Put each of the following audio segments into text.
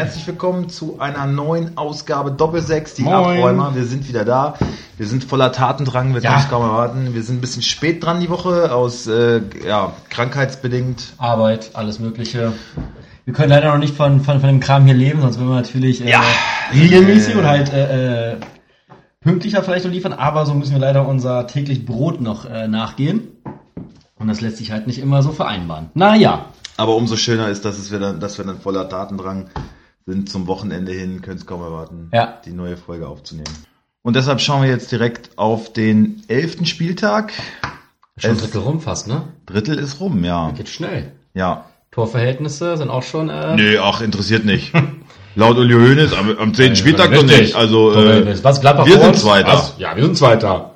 herzlich willkommen zu einer neuen Ausgabe Doppelsechs, die Moin. Abräumer. Wir sind wieder da. Wir sind voller Tatendrang, wir Ja. können es kaum erwarten. Wir sind ein bisschen spät dran die Woche, aus äh, ja, krankheitsbedingt. Arbeit, alles Mögliche. Wir können leider noch nicht von, von, von dem Kram hier leben, sonst würden wir natürlich äh, Ja. regelmäßig und halt äh, äh, pünktlicher vielleicht noch liefern, aber so müssen wir leider unser täglich Brot noch äh, nachgehen. Und das lässt sich halt nicht immer so vereinbaren. Naja, Aber umso schöner ist, dass, es wir dann, dass wir dann voller Tatendrang sind zum Wochenende hin, können es kaum erwarten, Ja. die neue Folge aufzunehmen. Und deshalb schauen wir jetzt direkt auf den elften Spieltag. schon Es- Drittel rum fast, ne? Drittel ist rum, ja. Geht schnell. Ja. Torverhältnisse sind auch schon... Äh, Nee, ach, interessiert nicht. Laut Uli Hoeneß am, am 10. Spieltag doch Richtig. nicht. Also, äh. Was, Gladbach wir sind? Zweiter. Was? Ja, wir sind Zweiter.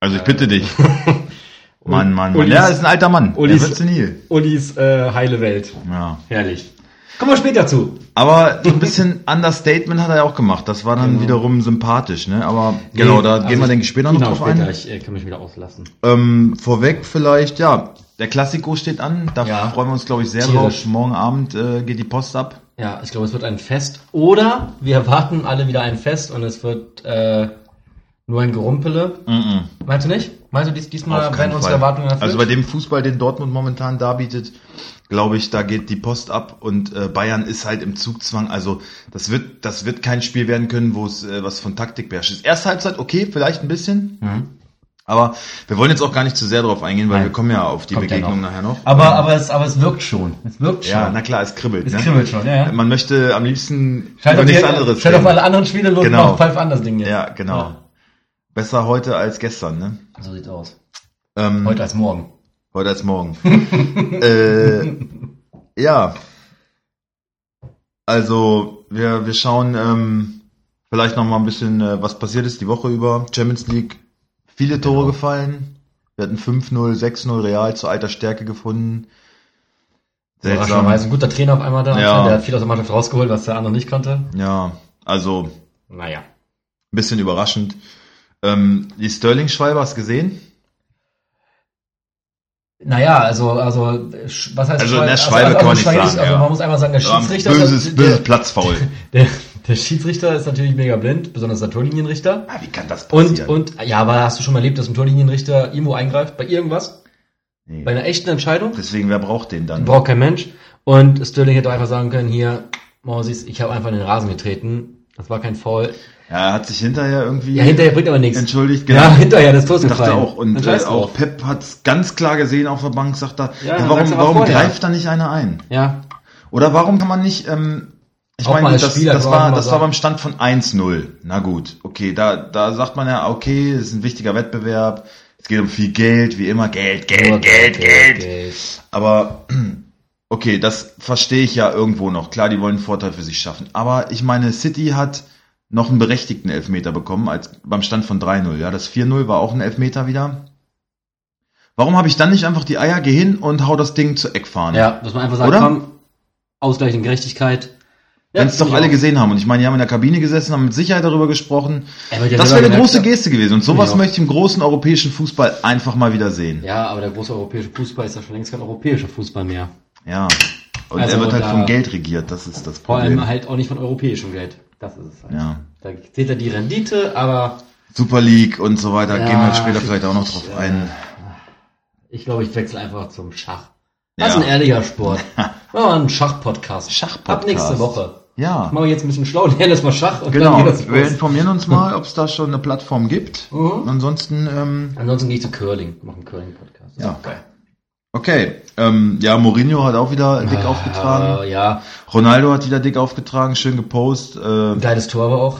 also ich bitte dich. Mann, Mann, Mann. Ulis- Ja, ist ein alter Mann. Ulis- Der wird senil. Ulis äh, heile Welt. Ja. Herrlich. Kommen wir später zu. Aber so ein bisschen Understatement hat er ja auch gemacht. Das war dann Genau. wiederum sympathisch, ne? Aber genau, da also gehen wir, denke ich, später noch genau, drauf später. ein. Ich äh, kann mich wieder auslassen. Ähm, vorweg vielleicht, ja, der Klassiko steht an. Da Ja. freuen wir uns, glaube ich, sehr Tierisch. drauf. Morgen Abend äh, geht die Post ab. Ja, ich glaube, es wird ein Fest. Oder wir erwarten alle wieder ein Fest und es wird äh, nur ein Gerumpele. Mhm. Meinst du nicht? Meinst du, dies, diesmal Auf werden unsere Fall. Erwartungen erfüllt? Also bei dem Fußball, den Dortmund momentan darbietet, glaube ich, da geht die Post ab und äh, Bayern ist halt im Zugzwang. Also das wird, das wird kein Spiel werden können, wo es äh, was von Taktik beherrscht ist. Erste Halbzeit, okay, vielleicht ein bisschen, Mhm. aber wir wollen jetzt auch gar nicht zu sehr darauf eingehen, weil Nein. wir kommen ja auf die Kommt ja Begegnung nachher noch. aber, aber, es, aber es wirkt schon. Es wirkt schon. ja, na klar, es kribbelt. es ne? kribbelt schon, ja, ja. Man möchte am liebsten Schalt über auf, nichts die, anderes schalt auf alle anderen Spiele los Genau. Pfeif anders Ding jetzt. Ja, genau. Besser heute als gestern, ne? So sieht's aus. Ähm, Heute als morgen. Heute als morgen. äh, ja. Also, wir, wir schauen ähm, vielleicht noch mal ein bisschen, äh, was passiert ist die Woche über. Champions League, viele Tore gefallen. Wir hatten 5-0, 6-0 Real zu alter Stärke gefunden. Überraschenderweise ein guter Trainer auf einmal da. Ja. Der hat viel aus der Mannschaft rausgeholt, was der andere nicht konnte. Ja, also Naja. ein bisschen überraschend. Ähm, die Sterling-Schwalbe hast du gesehen? Naja, also, also, was heißt Also, Schwalbe? der Schwalbe kann man nicht Schwalbe sagen, Also, ja. man muss einmal sagen, der Ja, Schiedsrichter, böses, ist, böses der, Platzfaul. der, der Schiedsrichter ist natürlich mega blind, besonders der Torlinienrichter. Ah, wie kann das Und, passieren? und, ja, aber hast du schon mal erlebt, dass ein Torlinienrichter irgendwo eingreift? Bei irgendwas? nee. Bei einer echten Entscheidung? Deswegen, wer braucht den dann? Braucht kein Mensch. Und Sterling hätte einfach sagen können, hier, Mausis, ich habe einfach in den Rasen getreten. Das war kein Foul. Ja, er hat sich hinterher irgendwie Ja, hinterher bringt aber nichts. entschuldigt. Ja, hinterher, das Tor ist Ich dachte gefallen. auch. Und äh, auch. Pep hat's ganz klar gesehen auf der Bank, sagt er, Ja, ja, warum, warum vorher. greift da nicht einer ein? Ja, Oder warum kann man nicht, ähm, ich Auch meine, das, Spieler das war, das war beim Stand von 1-0. Na gut, okay, da, da sagt man ja, okay, es ist ein wichtiger Wettbewerb, es geht um viel Geld, wie immer, Geld, Geld, Nur Geld, Geld, Geld. Aber okay, das verstehe ich ja irgendwo noch. Klar, die wollen einen Vorteil für sich schaffen. Aber ich meine, City hat noch einen berechtigten Elfmeter bekommen, als beim Stand von 3-0. Ja, das 4-0 war auch ein Elfmeter wieder. Warum habe ich dann nicht einfach die Eier, geh hin und hau das Ding zur Eckfahne? Ja, dass man einfach sagt, Oder? komm, Ausgleich und Gerechtigkeit. Ja, Wenn es doch alle auch. gesehen haben. Und ich meine, die haben in der Kabine gesessen, haben mit Sicherheit darüber gesprochen. Ja Das wäre eine große Geste gewesen. Und sowas möchte ich im großen europäischen Fußball einfach mal wieder sehen. Ja, aber der große europäische Fußball ist ja schon längst kein europäischer Fußball mehr. Ja. Und Also er wird halt vom Geld regiert. Das ist das Vor Problem. allem halt auch nicht von europäischem Geld. Das ist es halt. Ja. Da zählt ja die Rendite, aber Super League und so weiter. Ja, Gehen wir später vielleicht auch noch drauf äh, ein. ich glaube, ich wechsle einfach zum Schach. Das Ja. ist ein ehrlicher Sport. Machen wir einen Schach-Podcast. Schach-Podcast. Ab nächste Woche. Ja, Machen wir jetzt ein bisschen schlau, lernen erstmal Schach und genau. dann geht das Wir los. informieren uns mal, ob es da schon eine Plattform gibt. Mhm. Ansonsten, ähm, Ansonsten gehe ich zu Curling. Machen einen Curling-Podcast. Ja. okay. Ähm, ja, Mourinho hat auch wieder dick aufgetragen. Äh, ja, Ronaldo hat wieder dick aufgetragen, schön gepostet. Äh, ein geiles Tor aber auch.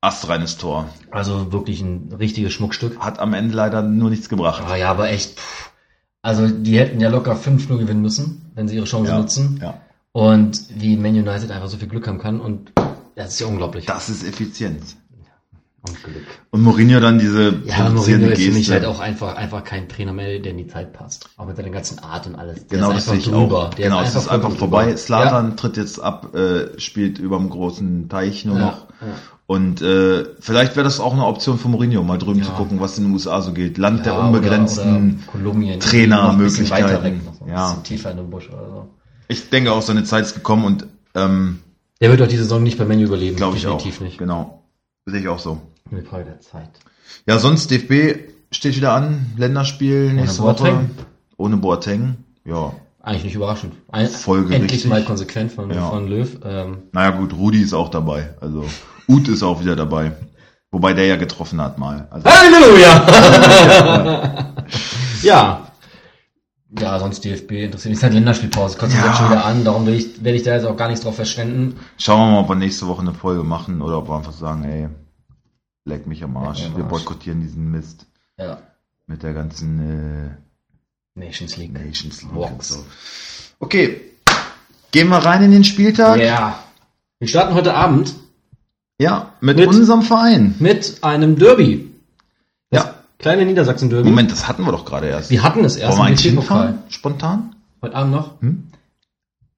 astreines Tor. Also wirklich ein richtiges Schmuckstück. Hat am Ende leider nur nichts gebracht. Ah ja, aber echt. Pff. Also die hätten ja locker 5-0 gewinnen müssen, wenn sie ihre Chance Ja, nutzen. ja. Und wie Man United einfach so viel Glück haben kann. Und das ist ja unglaublich. Das ist Effizienz. Und Glück. Und Mourinho dann diese Ja, Mourinho ist für mich halt auch einfach, einfach kein Trainer mehr, der in die Zeit passt. Auch mit seiner ganzen Art und alles. Der Genau, ist das sehe ich drüber. auch. Der Genau, es ist einfach vorbei. drüber. Slatan tritt jetzt ab, äh, spielt über dem großen Teich nur Ja, noch. ja. Und äh, vielleicht wäre das auch eine Option für Mourinho, mal drüben Ja. zu gucken, was in den USA so geht. Land der Ja, unbegrenzten. Trainermöglichkeiten. So Ja. tiefer in den Busch oder so. Ich denke auch, seine Zeit ist gekommen und ähm, Der wird doch die Saison nicht bei Menu überleben. Glaube ich auch. Definitiv nicht. Genau. Sehe ich auch so. Frage der Zeit. Ja, sonst DFB steht wieder an. Länderspiel nächste Woche. Boateng? Ohne Boateng. Ja. Eigentlich nicht überraschend. Ein. Endlich mal konsequent von, Ja. von Löw. Ähm, Naja gut, Rudi ist auch dabei. Also Uth ist auch wieder dabei. Wobei der ja getroffen hat mal. Also, Halleluja! ja. Ja, sonst DFB interessiert mich. Es ist halt Länderspielpause. Kommt Ja. jetzt schon wieder an. Darum will ich, werde ich da jetzt auch gar nichts drauf verschwenden. schauen wir mal, ob wir nächste Woche eine Folge machen oder ob wir einfach sagen, ey, leck mich am Arsch. Mich am Wir Arsch. boykottieren diesen Mist Ja. mit der ganzen Nations äh, League. Nations League und so. Okay, gehen wir rein in den Spieltag. Ja. Wir starten heute Abend Ja, mit, Mit- unserem Verein. mit einem Derby. Das Ja. Kleine Niedersachsen-Derby. Moment, das hatten wir doch gerade erst. Wir hatten es erst Wollen wir eigentlich hinfahren? Spontan? Heute Abend noch? Hm?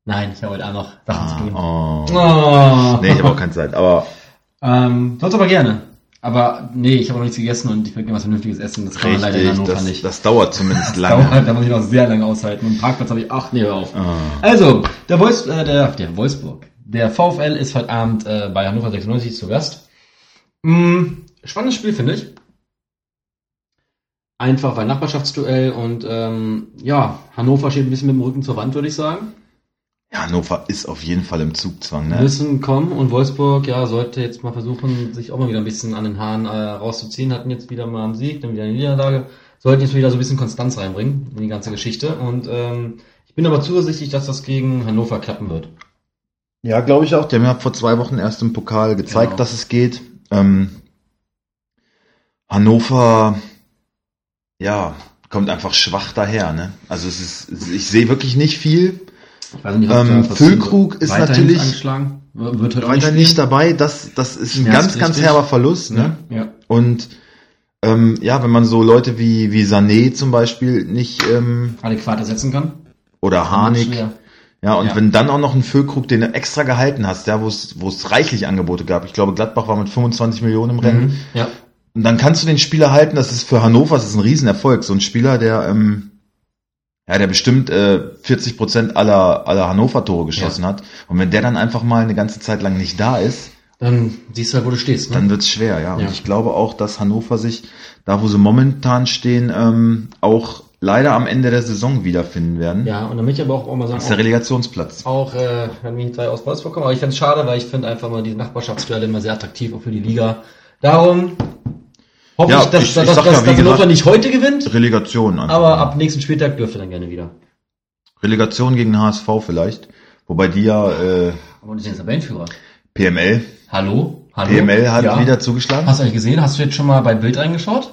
Nein, ich habe heute Abend noch Sachen zu tun. oh. Oh. Nee, ich habe auch keine Zeit, aber Ähm, sonst aber gerne. Aber nee, ich habe noch nichts gegessen und ich will was Vernünftiges essen. Das kann man leider in Hannover das, nicht. das dauert zumindest Dauert, lange. da muss ich noch sehr lange aushalten. Und Parkplatz habe ich, ach nee, hör auf. Ah. Also, der, Wolfs, äh, der, der Wolfsburg. Der VfL ist heute Abend äh, bei Hannover 96 zu Gast. Mm, spannendes Spiel, finde ich. Einfach, weil Nachbarschaftsduell und ähm, ja, Hannover steht ein bisschen mit dem Rücken zur Wand, würde ich sagen. Ja, Hannover ist auf jeden Fall im Zugzwang, ne? Müssen kommen und Wolfsburg, ja, sollte jetzt mal versuchen, sich auch mal wieder ein bisschen an den Haaren äh, rauszuziehen. Hatten jetzt wieder mal einen Sieg, dann wieder eine Niederlage. Sollten jetzt wieder so ein bisschen Konstanz reinbringen in die ganze Geschichte. Und ähm, ich bin aber zuversichtlich, dass das gegen Hannover klappen wird. Ja, glaube ich auch. Die haben ja vor zwei Wochen erst im Pokal gezeigt, Genau. dass es geht. Ähm, Hannover, ja, kommt einfach schwach daher, ne? Also es ist, ich sehe wirklich nicht viel. Nicht, Ähm, Füllkrug ist natürlich- angeschlagen. Wird heute Weiter nicht dabei, das, das ist ein ganz, ganz herber Verlust, ne? Ja. Und ähm, ja, wenn man so Leute wie, wie Sané zum Beispiel nicht ähm, Adäquat ersetzen kann. oder Harnik, ja, und Ja. wenn dann auch noch ein Füllkrug, den du extra gehalten hast, ja, wo es wo es reichlich Angebote gab. Ich glaube, Gladbach war mit 25 Millionen im Rennen. Mhm. Ja. Und dann kannst du den Spieler halten, das ist für Hannover, das ist ein Riesenerfolg. So ein Spieler, der, ähm, ja, der bestimmt äh, 40 Prozent aller, aller Hannover-Tore geschossen hat. Und wenn der dann einfach mal eine ganze Zeit lang nicht da ist, Dann siehst du halt, wo du stehst. Ne? dann wird's schwer, ja. Und Ja. ich glaube auch, dass Hannover sich, da wo sie momentan stehen, ähm, auch leider am Ende der Saison wiederfinden werden. ja, und dann möchte ich aber auch, auch mal sagen, Das ist der Relegationsplatz. auch äh, wenn wir drei aus Wolfsburg kommen. Aber ich finde es schade, weil ich finde einfach mal diese Nachbarschaftsduelle immer sehr attraktiv, auch für die Liga. Darum hoffe Ja, ich, dass, ich- dass, ich dass, ja, dass gesagt- nicht heute gewinnt, Relegation einfach. aber ab nächsten Spieltag dürfte dann gerne wieder. Relegation gegen HSV vielleicht. Wobei die ja äh, Aber das ist jetzt Tabellenführer. PML, Hallo? Hallo? PML hat Ja. wieder zugeschlagen. Hast du eigentlich gesehen? Hast du jetzt schon mal bei Bild reingeschaut?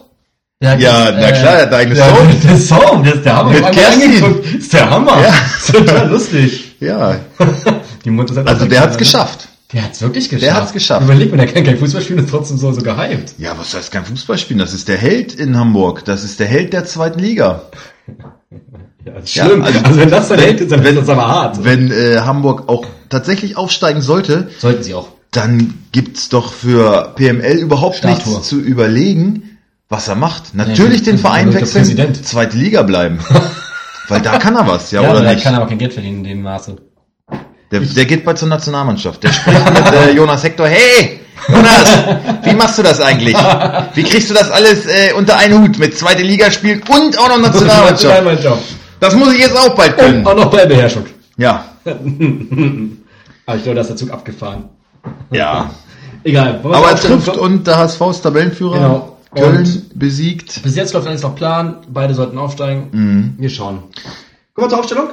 Der hat Ja, jetzt, na klar, der hat eigene der, Soap. Der Soap, das ist der Hammer. Mit Kerstin. ist der Hammer. Ja. Das ist total lustig. Ja, Die Mutter sagt also der hat's ne? geschafft. Der hat's wirklich geschafft. Der hat's geschafft. Überleg mal, der kann kein Fußball spielen, ist trotzdem so, so gehypt. Ja, was heißt kein Fußball spielen? Das ist der Held in Hamburg. Das ist der Held der zweiten Liga. Ja, das ist Ja, schlimm. also- also, wenn das dann hält, dann ist das aber hart. Wenn äh, Hamburg auch tatsächlich aufsteigen sollte, Sollten sie auch. dann gibt's doch für PML überhaupt Statue. nichts zu überlegen, was er macht. Natürlich Ja, den Verein der wechseln, Präsident. zweite Liga bleiben. Weil da kann er was, ja, Ja, oder der nicht? kann aber kein Geld verdienen in dem Maße. Der, der geht bald zur Nationalmannschaft. Der spricht mit äh, Jonas Hector. Hey, Jonas, wie machst du das eigentlich? Wie kriegst du das alles äh, unter einen Hut mit zweite Liga spielen und auch noch Nationalmannschaft? Das muss ich jetzt auch bald können. Und auch noch Ballbeherrschung. Ja, Aber ich glaube, da ist der Zug abgefahren. ja. Egal. Aber er trifft und der HSV ist Tabellenführer. Genau. Köln Und- besiegt. Bis jetzt läuft alles nach Plan. Beide sollten aufsteigen. Mhm. Wir schauen. Kommen wir zur Aufstellung.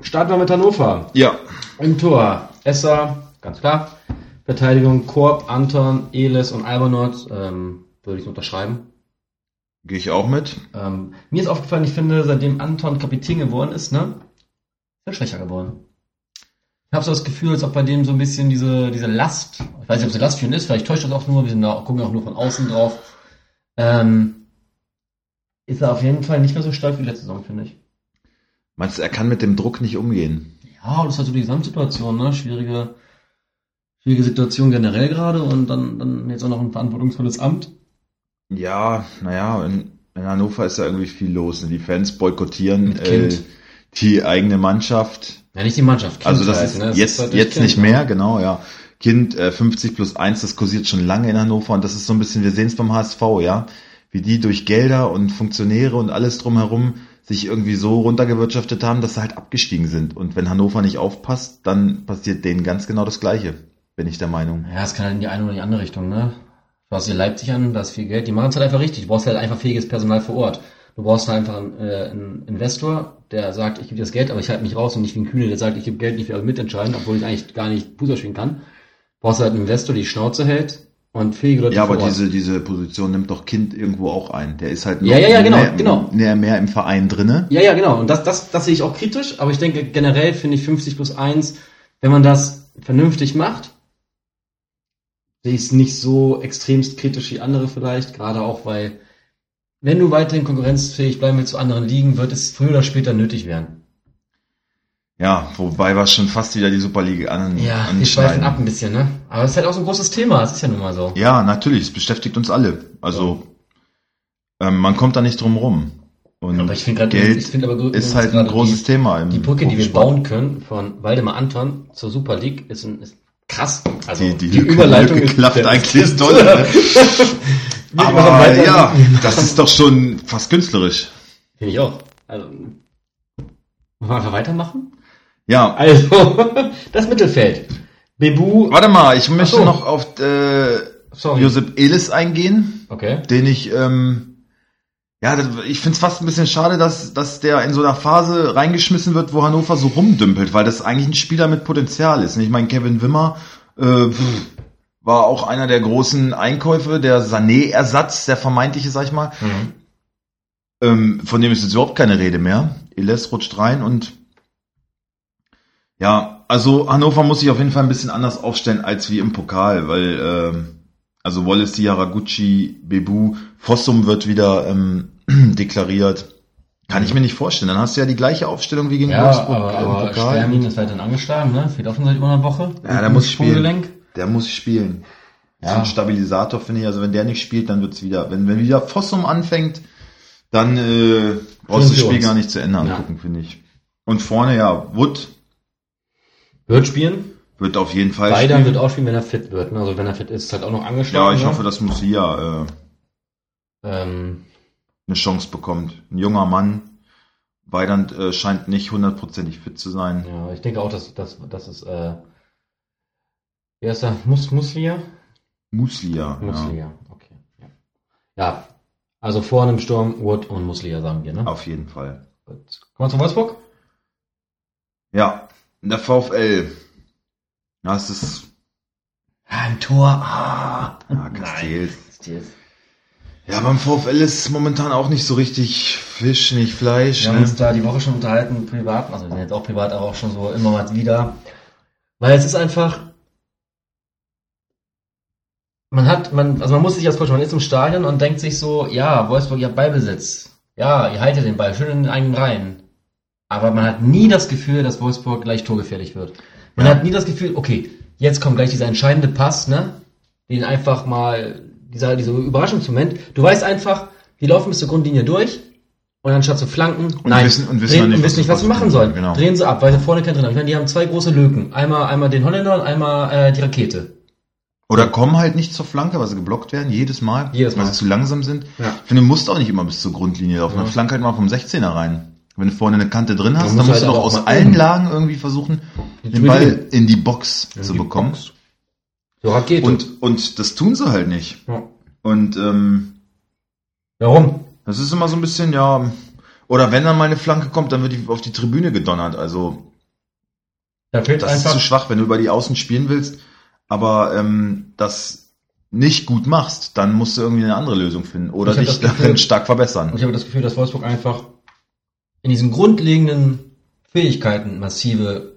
Starten wir mit Hannover. Ja. Im Tor Esser, ganz klar. Verteidigung Korb, Anton, Eles und Albernot. Ähm, würde ich unterschreiben. Gehe ich auch mit. Ähm, mir ist aufgefallen, ich finde, seitdem Anton Kapitän geworden ist, ne, ist er schwächer geworden. Ich habe so das Gefühl, als ob bei dem so ein bisschen diese, diese Last, ich weiß nicht, ob es eine Last für ihn ist, vielleicht täuscht das auch nur, wir sind da, gucken auch nur von außen drauf, ähm, ist er auf jeden Fall nicht mehr so stark wie letzte Saison, finde ich. Meinst du, er kann mit dem Druck nicht umgehen? Ja, das ist halt so die Gesamtsituation, ne, schwierige, schwierige Situation generell gerade und dann, dann jetzt auch noch ein verantwortungsvolles Amt. Ja, naja, in, in Hannover ist ja irgendwie viel los. Die Fans boykottieren äh, die eigene Mannschaft. Ja, nicht die Mannschaft. Kind Also das halt, ist ne? jetzt, halt durch jetzt Kind, nicht ne? mehr, genau, ja. Kind äh, 50 plus 1, das kursiert schon lange in Hannover und das ist so ein bisschen, wir sehen es beim HSV, ja, wie die durch Gelder und Funktionäre und alles drumherum sich irgendwie so runtergewirtschaftet haben, dass sie halt abgestiegen sind. Und wenn Hannover nicht aufpasst, dann passiert denen ganz genau das Gleiche, bin ich der Meinung. Ja, es kann halt in die eine oder die andere Richtung, ne? Du hast hier Leipzig an, da ist viel Geld, die machen es halt einfach richtig. Du brauchst halt einfach fähiges Personal vor Ort. Du brauchst halt einfach einen, äh, einen Investor, der sagt, ich gebe dir das Geld, aber ich halte mich raus und nicht wie ein Kühne, der sagt, ich gebe Geld nicht für mitentscheiden, obwohl ich eigentlich gar nicht Fußball spielen kann. Du brauchst halt einen Investor, der die Schnauze hält und fähige Leute Ja, aber Ort. diese, diese Position nimmt doch Kind irgendwo auch ein. Der ist halt Ja, ja, ja, genau, mehr, genau. Mehr, mehr im Verein drinne. Ja, ja, genau. Und das, das, das sehe ich auch kritisch, aber ich denke generell finde ich 50 plus 1, wenn man das vernünftig macht, sehe ich es nicht so extremst kritisch wie andere vielleicht, gerade auch weil, wenn du weiterhin konkurrenzfähig bleiben willst zu anderen Ligen, wird es früher oder später nötig werden. Ja, wobei wir schon fast wieder die Superliga an, Ja, wir anschneiden. schweifen ab ein bisschen, ne? Aber es ist halt auch so ein großes Thema, es ist ja nun mal so. Ja, natürlich, es beschäftigt uns alle. Also ähm, man kommt da nicht drum rum. Und Aber ich finde gerade, Geld ich finde aber ist halt ein großes die, Thema im die Brücke, die wir bauen können von Waldemar Anton zur Super League ist, ein, ist krass. Also Die, die, Lücke, Lücke ist- klafft der- eigentlich doll. Ne? Wir machen Aber ja, das ist doch schon fast künstlerisch. Finde ich auch. Also, wollen wir einfach weitermachen? Ja, Also, das Mittelfeld. Bebu, warte mal, ich möchte so. noch auf äh, sorry. Josep Elis eingehen. Okay. den ich, ähm, ja, ich finde es fast ein bisschen schade, dass, dass der in so einer Phase reingeschmissen wird, wo Hannover so rumdümpelt, weil das eigentlich ein Spieler mit Potenzial ist. Ich meine, Kevin Wimmer äh, war auch einer der großen Einkäufe, der Sané-Ersatz, der vermeintliche, sag ich mal. Mhm. Ähm, von dem ist jetzt überhaupt keine Rede mehr. Eles rutscht rein und ja, also Hannover muss sich auf jeden Fall ein bisschen anders aufstellen als wie im Pokal, weil ähm, also Wallace, Haraguchi, Bebu, Fossum wird wieder ähm, deklariert. Kann ich mir nicht vorstellen. Dann hast du ja die gleiche Aufstellung wie gegen Ja, Wolfsburg aber, aber Pokal. Spermin ist weiterhin angeschlagen, ne? Fehlt schon seit über einer Woche. Ja, der muss spielen. Der muss spielen. Ja. So ein Stabilisator finde ich. Also wenn der nicht spielt, dann wird's wieder. Wenn, wenn wieder Fossum anfängt, dann äh, brauchst du das Spiel uns. gar nicht zu Ende Ja. angucken, finde ich. Und vorne, ja, Wood Wird spielen. wird auf jeden Fall Weidern spielen. wird auch spielen, wenn er fit wird. Ne? Also wenn er fit ist, ist halt auch noch angeschlagen. ja, ich ne? hoffe, dass Musia äh, Ähm, eine Chance bekommt. Ein junger Mann. Weidand äh, scheint nicht hundertprozentig fit zu sein. ja, ich denke auch, dass, dass, dass es, äh, wer ist da? Mus, Muslia? Muslia. Ja, Muslia, okay. Ja. ja, also vorne im Sturm Wood und Muslia, sagen wir, ne? auf jeden Fall. Gut. Kommen wir zu Wolfsburg? Ja, der VfL. Ja, es ist Ein Tor. Ah. ja, Castells. Nein. Ja, beim VfL ist momentan auch nicht so richtig Fisch, nicht Fleisch. Wir haben Ne? uns da die Woche schon unterhalten, privat, also wir sind jetzt auch privat, aber auch schon so immer mal wieder. Weil es ist einfach, man hat, man, also man muss sich das vorstellen, man ist im Stadion und denkt sich so, ja, Wolfsburg, ihr habt Ballbesitz. Ja, ihr haltet den Ball schön in den eigenen Reihen. Aber man hat nie das Gefühl, dass Wolfsburg gleich torgefährlich wird. Man Ja. hat nie das Gefühl, okay, jetzt kommt gleich dieser entscheidende Pass, ne? Den einfach mal, dieser, dieser Überraschungsmoment. Du weißt einfach, die laufen bis zur Grundlinie durch und anstatt zu flanken, Und wissen- und wissen drehen, nicht, und wissen nicht, was was sie machen sollen. sollen, genau. Drehen sie ab, weil sie vorne keinen drin haben. Ich meine, die haben zwei große Lücken. Einmal, einmal den Holländer und einmal äh, die Rakete. Oder kommen halt nicht zur Flanke, weil sie geblockt werden, jedes Mal, Jedes Mal. weil sie zu langsam sind. Ja. Ich finde, du musst auch nicht immer bis zur Grundlinie laufen. Ja. Dann flank halt mal vom 16er rein. Wenn du vorne eine Kante drin hast, dann musst du halt doch aus allen. Lagen irgendwie versuchen, den Dribbling. Ball in die Box In zu die bekommen. Box. So Rakete. Und, und das tun sie halt nicht. ja. Und ähm, Warum? das ist immer so ein bisschen, ja, oder wenn dann mal eine Flanke kommt, dann wird die auf die Tribüne gedonnert. Also Da fehlt das ist einfach. zu schwach, wenn du über die Außen spielen willst, aber ähm, das nicht gut machst, dann musst du irgendwie eine andere Lösung finden oder dich Gefühl- darin stark verbessern. Und ich habe das Gefühl, dass Wolfsburg einfach in diesen grundlegenden Fähigkeiten massive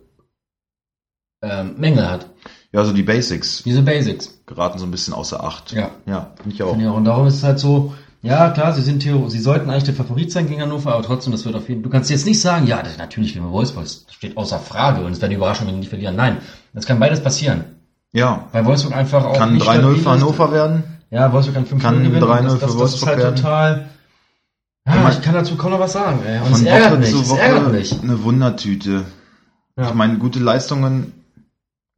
ähm, Mängel hat. Ja, so die Basics Diese Basics. geraten so ein bisschen außer Acht. Ja. Ja, finde ich auch. Finde ich auch. Und darum ist es halt so, ja klar, sie sind Theo, sie sollten eigentlich der Favorit sein gegen Hannover, aber trotzdem, das wird auf jeden Du kannst jetzt nicht sagen, ja, das natürlich gegen Wolfsburg, das steht außer Frage und es wäre eine Überraschung, wenn die nicht verlieren. Nein, das kann beides passieren. Ja, Weil Wolfsburg einfach auch kann nicht 3-0 stabil für ist. Hannover werden. Ja, Wolfsburg kann 5 Kann gewinnen. 3-0 das, für das, das ist Wolfsburg halt werden. total. Ja, ich kann dazu kaum noch was sagen. Ey. Und es ärgert Woche mich. Es ärgert mich. eine Wundertüte. Ja. Ich meine, gute Leistungen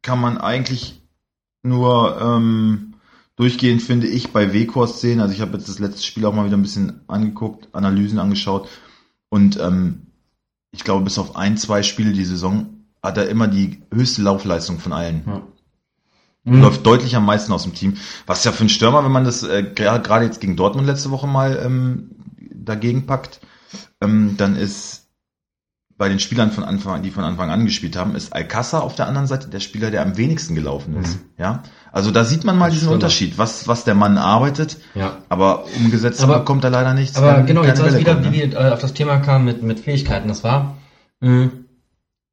kann man eigentlich nur ähm, durchgehend, finde ich, bei W-Kurs sehen. Also ich habe jetzt das letzte Spiel auch mal wieder ein bisschen angeguckt, Analysen angeschaut. Und ähm, ich glaube, bis auf ein, zwei Spiele die Saison hat er immer die höchste Laufleistung von allen. Ja. Mhm. Läuft deutlich am meisten aus dem Team. Was ja für einen Stürmer, wenn man das äh, gerade jetzt gegen Dortmund letzte Woche mal ähm, dagegen packt, ähm, dann ist bei den Spielern von Anfang, die von Anfang an gespielt haben, ist Alcázar auf der anderen Seite der Spieler, der am wenigsten gelaufen ist. Ja, also da sieht man mal Das diesen stimmt. Unterschied, was was der Mann arbeitet, Ja. aber umgesetzt Aber- bekommt er leider nichts. Aber wenn genau, jetzt weiß wieder, kommen, wie ne? wir äh, auf das Thema kamen mit, mit Fähigkeiten. Das war, mh,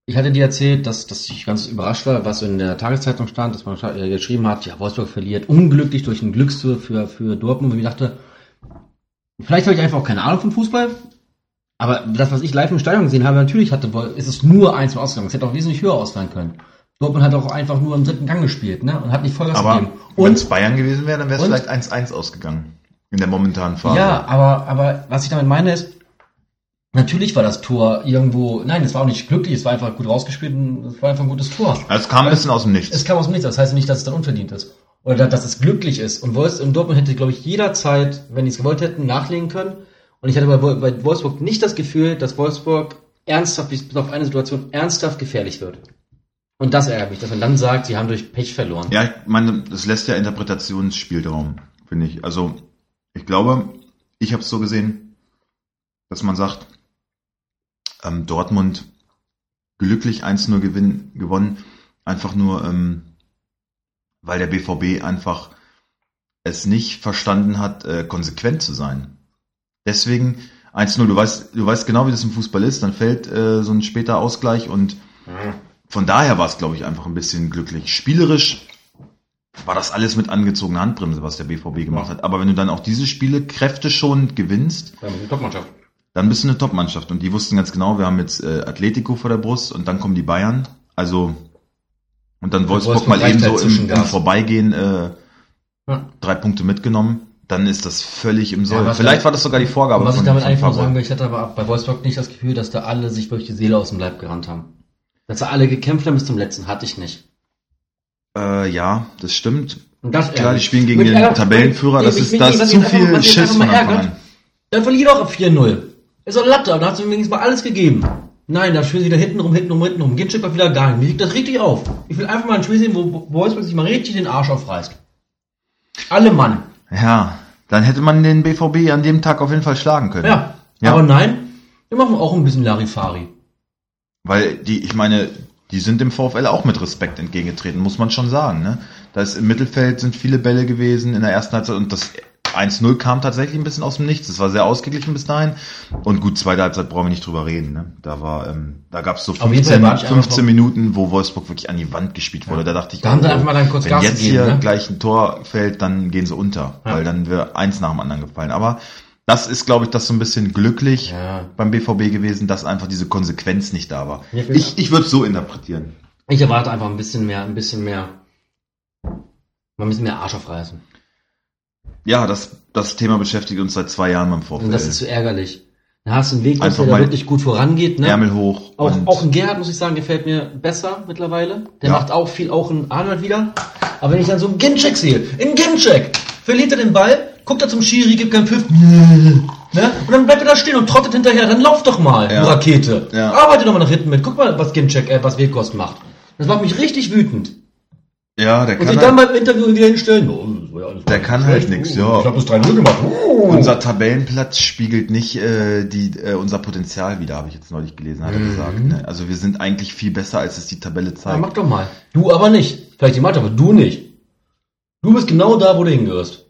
ich hatte dir erzählt, dass, dass ich ganz überrascht war, was in der Tageszeitung stand, dass man äh, geschrieben hat, ja, Wolfsburg verliert unglücklich durch einen Glückstour für, für Dortmund. Und ich dachte, vielleicht habe ich einfach auch keine Ahnung von Fußball, aber das, was ich live im Stadion gesehen habe, natürlich hatte, ist es nur eins ausgegangen. Es hätte auch wesentlich höher ausfallen können. Dortmund hat auch einfach nur im dritten Gang gespielt, ne? Und hat nicht Vollgas Aber gegeben. wenn es Bayern gewesen wäre, dann wäre es vielleicht 1-1 ausgegangen in der momentanen Phase. Ja, aber, aber was ich damit meine ist, natürlich war das Tor irgendwo, nein, es war auch nicht glücklich, es war einfach gut rausgespielt und es war einfach ein gutes Tor. Also es kam ein bisschen aus dem Nichts. Es kam aus dem Nichts, das heißt nicht, dass es dann unverdient ist. Oder dass es glücklich ist. Und Wolfs und Dortmund hätte, glaube ich, jederzeit, wenn die es gewollt hätten, nachlegen können. Und ich hatte bei, bei Wolfsburg nicht das Gefühl, dass Wolfsburg ernsthaft, bis auf eine Situation ernsthaft gefährlich wird. Und das ärgert mich, dass man dann sagt, sie haben durch Pech verloren. Ja, ich meine, das lässt ja Interpretationsspielraum, finde ich. Also ich glaube, ich habe es so gesehen, dass man sagt, ähm, Dortmund glücklich 1-0 gewinn, gewonnen, einfach nur, ähm, weil der BVB einfach es nicht verstanden hat, äh, konsequent zu sein. Deswegen 1-0, du weißt, du weißt genau, wie das im Fußball ist, dann fällt äh, so ein später Ausgleich und von daher war es, glaube ich, einfach ein bisschen glücklich. Spielerisch war das alles mit angezogener Handbremse, was der BVB gemacht hat. Aber wenn du dann auch diese Spiele kräfteschonend gewinnst, Ja, eine Topmannschaft. dann bist du eine Top-Mannschaft. Und die wussten ganz genau, wir haben jetzt äh, Atletico vor der Brust und dann kommen die Bayern. Also und dann Wolfsburg, Wolfsburg mal eben so im, im. Vorbeigehen äh, Ja. drei Punkte mitgenommen. Dann ist das völlig im Soll. was Vielleicht da- war das sogar die Vorgabe was ich von, damit eigentlich nur Favre. sagen will, ich hatte aber bei Wolfsburg nicht das Gefühl, dass da alle sich wirklich die Seele aus dem Leib gerannt haben. Dass da alle gekämpft haben bis zum letzten, hatte ich nicht. Äh, ja, das stimmt. Und das Klar, die spielen gegen den ärgert- Tabellenführer, das ist, da ist mich zu einfach- viel Schiss einfach von Anfang an. Dann verliert auch ab 4-0. Ist doch Latte, dann hast du wenigstens mal alles gegeben. Nein, da spielen sie da hinten rum, hinten rum, hinten rum. Ginczek war wieder gar nicht. Mir liegt das richtig auf. Ich will einfach mal ein Spiel sehen, wo wo Wolfsburg sich mal richtig den Arsch aufreißt. Alle Mann. Ja, dann hätte man den BVB an dem Tag auf jeden Fall schlagen können. Ja. Ja. Aber nein, wir machen auch ein bisschen Larifari. Weil die, ich meine, die sind dem VfL auch mit Respekt entgegengetreten, muss man schon sagen. Ne? Da ist im Mittelfeld sind viele Bälle gewesen in der ersten Halbzeit und das 1-0 kam tatsächlich ein bisschen aus dem Nichts. Es war sehr ausgeglichen bis dahin. Und gut, zweite Halbzeit brauchen wir nicht drüber reden. Ne? Da war, ähm, da gab es so Auf jeden Fall 15, war ich einfach 15 Minuten, wo Wolfsburg wirklich an die Wand gespielt wurde. Da dachte ich, Da haben sie einfach mal dann kurz wenn Gas jetzt gegeben, hier ne? gleich ein Tor fällt, dann gehen sie unter, Ja. weil dann wäre eins nach dem anderen gefallen. Aber das ist, glaube ich, das so ein bisschen glücklich Ja. beim BVB gewesen, dass einfach diese Konsequenz nicht da war. Ja, Ich, ich würde es so interpretieren. Ich erwarte einfach ein bisschen mehr, ein bisschen mehr, mal ein bisschen mehr Arsch aufreißen. Ja, das, das Thema beschäftigt uns seit zwei Jahren beim VfL. Und das ist so ärgerlich. Da hast du einen Weg, der da wirklich gut vorangeht, ne? Ärmel hoch. Auch, und auch ein Gerhard, muss ich sagen, gefällt mir besser mittlerweile. Der Ja. macht auch viel, auch ein Arnold wieder. Aber wenn ich dann so einen Ginczek sehe, in Ginczek, verliert er den Ball, guckt er zum Schiri, gibt keinen Pfiff, ne? Und dann bleibt er da stehen und trottet hinterher, dann lauf doch mal, Ja. Rakete. Ja. Arbeite doch mal nach hinten mit, guck mal, was Ginczek, äh, was Wekost macht. Das macht mich richtig wütend. ja, der Und kann, sich dann halt, beim Interview wieder hinstellen. Ja alles Der kann halt Oh, ja. Ich hab das 3-0 gemacht. Oh. unser Tabellenplatz spiegelt nicht äh, die, äh, unser Potenzial wieder, habe ich jetzt neulich gelesen, hat er Mhm. gesagt. Ne? Also wir sind eigentlich viel besser, als es die Tabelle Ja, zeigt. mach doch mal. Du aber nicht. Vielleicht die Mathe, aber du nicht. Du bist genau da, wo du hingehörst.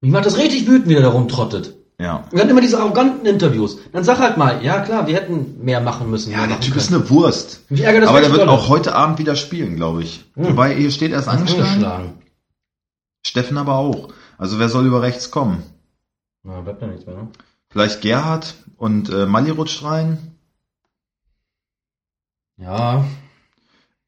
Mich macht das richtig wütend, wie der da rumtrottet. Ja. Und dann immer diese arroganten Interviews. Dann sag halt mal, ja klar, wir hätten mehr machen müssen. Ja, der Typ ist können. eine Wurst. Mich ärgert das Aber der wird auch heute Abend wieder spielen, glaube ich. Hm. Wobei, hier steht erst angeschlagen. Steffen aber auch. Also wer soll über rechts kommen? Na, bleibt ja nichts mehr, ne? Vielleicht Gerhard und äh, Mali rutscht rein? Ja,